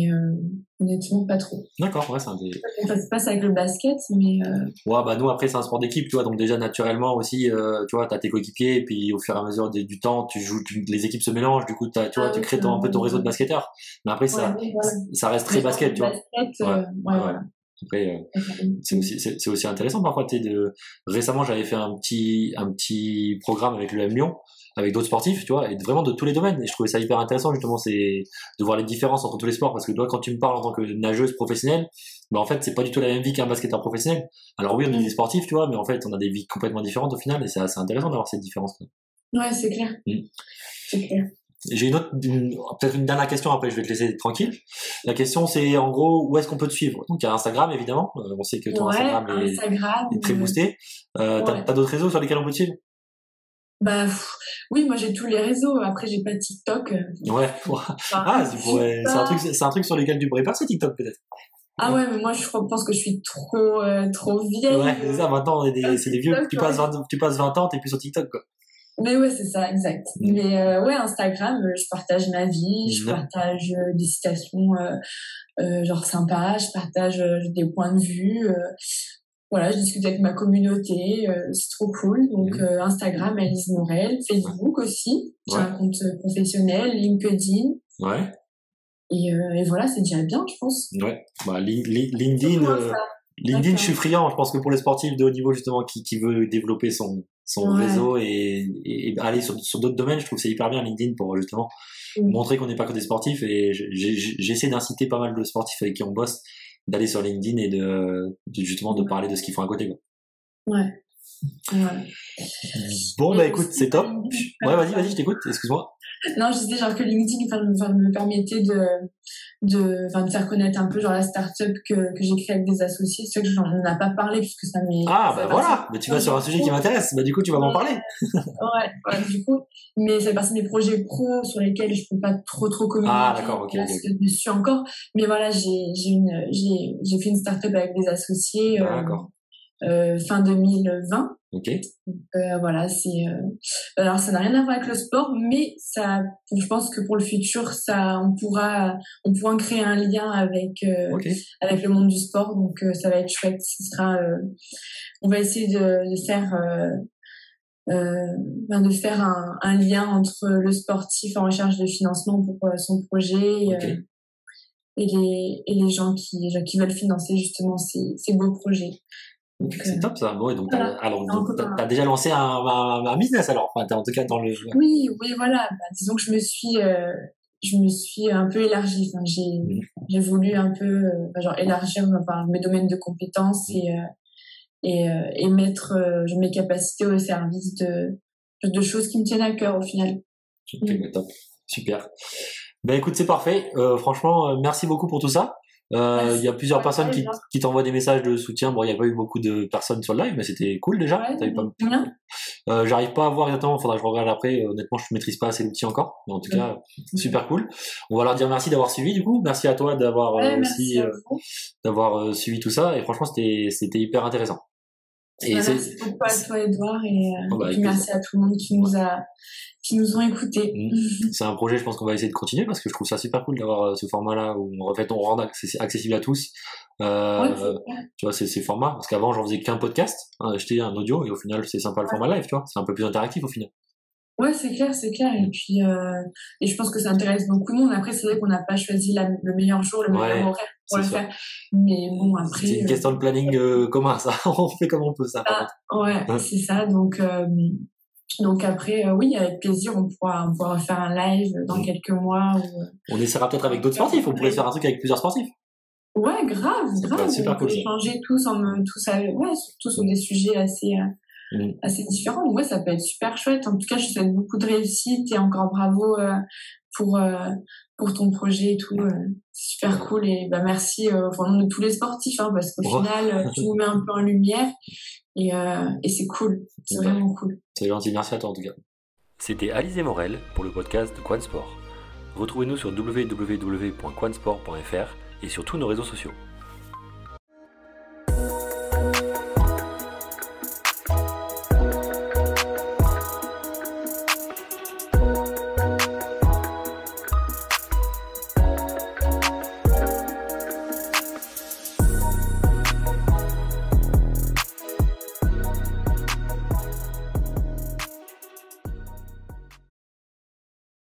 Speaker 1: Et euh, honnêtement, pas trop.
Speaker 2: D'accord, ouais, c'est un des...
Speaker 1: Ça se passe avec le basket, mais euh,
Speaker 2: Ouais, bah nous après c'est un sport d'équipe, tu vois, donc déjà naturellement aussi, euh, tu vois, t'as tes coéquipiers et puis au fur et à mesure des- du temps, tu joues, tu- les équipes se mélangent, du coup, tu vois,
Speaker 1: Ah
Speaker 2: tu
Speaker 1: oui,
Speaker 2: crées ton, un peu ton réseau de basketteurs. Mais après ça,
Speaker 1: ouais,
Speaker 2: ça reste très
Speaker 1: Mais
Speaker 2: basket, tu vois.
Speaker 1: basket,
Speaker 2: Ouais.
Speaker 1: euh, ouais,
Speaker 2: Ouais.
Speaker 1: voilà.
Speaker 2: Après, euh, c'est aussi, c'est, aussi intéressant parfois, sais, de, récemment j'avais fait un petit, un petit programme avec le M Lyon, avec d'autres sportifs, tu vois, et vraiment de tous les domaines. Et je trouvais ça hyper intéressant justement, c'est de voir les différences entre tous les sports, parce que toi, quand tu me parles en tant que nageuse professionnelle, bah en fait, c'est pas du tout la même vie qu'un basketteur professionnel. Alors oui, on est des sportifs, tu vois, mais en fait, on a des vies complètement différentes au final, et c'est assez intéressant d'avoir cette différence.
Speaker 1: Ouais, c'est clair.
Speaker 2: Mm.
Speaker 1: C'est clair.
Speaker 2: J'ai une autre, peut-être une dernière question, après je vais te laisser tranquille. La question c'est en gros, où est-ce qu'on peut te suivre? Donc il y a Instagram évidemment, Euh, on sait que ton
Speaker 1: Ouais,
Speaker 2: Instagram est,
Speaker 1: Instagram.
Speaker 2: est très
Speaker 1: euh,
Speaker 2: boosté. Euh, t'as,
Speaker 1: ouais.
Speaker 2: t'as d'autres réseaux sur lesquels on peut te suivre?
Speaker 1: Bah, pff, oui, moi j'ai tous les réseaux. Après, j'ai pas TikTok.
Speaker 2: Ouais.
Speaker 1: enfin,
Speaker 2: Ah, c'est un
Speaker 1: pas.
Speaker 2: truc, c'est un truc sur lequel tu pourrais passer TikTok peut-être.
Speaker 1: Ah ouais, mais moi je pense que je suis trop, euh, trop vieille.
Speaker 2: Ouais, c'est ça. Maintenant, c'est des vieux. Tu passes 20, tu passes 20 ans, t'es plus sur TikTok quoi.
Speaker 1: Mais ouais, c'est ça, exact. Mais euh, ouais, Instagram, euh, je partage ma vie, je
Speaker 2: Mhm.
Speaker 1: partage euh, des citations euh, euh, genre sympas, je partage euh, des points de vue. euh, voilà, je discute avec ma communauté, euh, c'est trop cool. Donc
Speaker 2: Mhm.
Speaker 1: euh, Instagram, Alice Morel, Facebook aussi, j'ai
Speaker 2: Ouais.
Speaker 1: un compte euh, professionnel, LinkedIn.
Speaker 2: Ouais.
Speaker 1: Et, et voilà, c'est déjà bien, je pense.
Speaker 2: Ouais, bah, LinkedIn, LinkedIn, je suis friand. Je pense que pour les sportifs de haut niveau, justement, qui, qui veut développer son, son réseau et, et, aller sur, sur d'autres domaines, je trouve que c'est hyper bien LinkedIn pour justement montrer qu'on n'est pas que des sportifs. Et j'essaie d'inciter pas mal de sportifs avec qui on bosse d'aller sur LinkedIn et de, justement de parler de ce qu'ils font à côté. Quoi.
Speaker 1: Ouais.
Speaker 2: Bon, bah écoute, c'est top. Ouais, vas-y, vas-y, je t'écoute, excuse-moi.
Speaker 1: Non, je disais genre que LinkedIn me permettait de, de, de faire connaître un peu genre la start-up que, que j'ai créée avec des associés. C'est que j'en ai pas parlé puisque ça m'est.
Speaker 2: Ah, bah voilà, mais tu vas sur un sujet qui m'intéresse, bah du coup, tu vas m'en parler.
Speaker 1: ouais, ouais, du coup, mais c'est partie des projets pro sur lesquels je peux pas trop trop communiquer.
Speaker 2: Ah, d'accord, ok.
Speaker 1: Je suis encore, mais voilà, j'ai j'ai fait une start-up avec des associés.
Speaker 2: Euh, d'accord
Speaker 1: euh, fin 2020.
Speaker 2: Ok.
Speaker 1: Euh, voilà, c'est. Euh... Alors, ça n'a rien à voir avec le sport, mais ça, je pense que pour le futur, ça, on pourra, on pourra créer un lien avec euh, avec le monde du sport. Donc, euh, ça va être chouette. Ce sera, on va essayer de, de faire. Ben de faire un, un, lien entre le sportif en recherche de financement pour son projet et les, et les gens qui, qui veulent financer justement ces, ces beaux projets
Speaker 2: c'est euh, top ça. Bon, donc, alors, tu as, déjà lancé un, un, business alors, enfin, en tout cas dans le.
Speaker 1: Oui, oui, voilà. Bah, disons que je me suis, euh, je me suis un peu élargie. Enfin, j'ai, mmh. j'ai voulu un peu, euh, bah, genre élargir enfin, mes domaines de compétences et et, et mettre mes capacités au service de de choses qui me tiennent à cœur au final.
Speaker 2: Mmh. top, super. Ben écoute, c'est parfait. franchement, merci beaucoup pour tout ça. Euh, il y a plusieurs personnes qui, qui t'envoient des messages de soutien. Bon, il n'y a pas eu beaucoup de personnes sur le live, mais c'était cool déjà. euh, J'arrive pas à voir exactement, faudra que je regarde après. Honnêtement, je maîtrise pas assez l'outil encore. Mais en tout cas, super cool. On va leur dire merci d'avoir suivi du coup. Merci à toi d'avoir euh, aussi euh, d'avoir euh, suivi tout ça. Et franchement, c'était c'était hyper intéressant.
Speaker 1: Et merci beaucoup à toi, Edouard, et, oh, bah, merci à tout le monde qui nous a qui nous ont écoutés.
Speaker 2: Mmh. C'est un projet, je pense qu'on va essayer de continuer parce que je trouve ça super cool d'avoir euh, ce format-là où en fait on rend accessible à tous. Euh, tu vois, ces formats. Parce qu'avant, j'en faisais qu'un podcast, hein, acheter un audio et au final, c'est sympa le format live, tu vois. C'est un peu plus interactif au final.
Speaker 1: Ouais, c'est clair, c'est clair. Et puis, euh, et je pense que ça intéresse beaucoup de monde. Après, c'est vrai qu'on n'a pas choisi le meilleur jour, le meilleur horaire pour le faire. Mais bon, après.
Speaker 2: C'est une question de planning commun, ça. on fait comme on peut, ça.
Speaker 1: Ah, ouais, c'est ça. Donc, donc après, euh, oui, avec plaisir, on pourra, on pourra faire un live dans quelques mois. Euh,
Speaker 2: on essaiera peut-être avec d'autres sportifs. On pourrait faire un truc avec plusieurs sportifs.
Speaker 1: Ouais, grave, grave. Super on cool. Échanger tous, en, tous, ouais, tous sur des sujets assez, euh, mm. assez différents. Donc ouais, ça peut être super chouette. En tout cas, je te souhaite beaucoup de réussite et encore bravo pour pour ton projet et tout. c'est super cool et bah merci au nom de tous les sportifs hein, parce qu'au oh. final, tu nous mets un peu en lumière et, euh, et c'est cool, c'est vraiment cool.
Speaker 2: C'est gentil, merci à toi en tout cas.
Speaker 3: C'était Alizé Morel pour le podcast de Quansport. Retrouvez-nous sur www.quansport.fr et sur tous nos réseaux sociaux.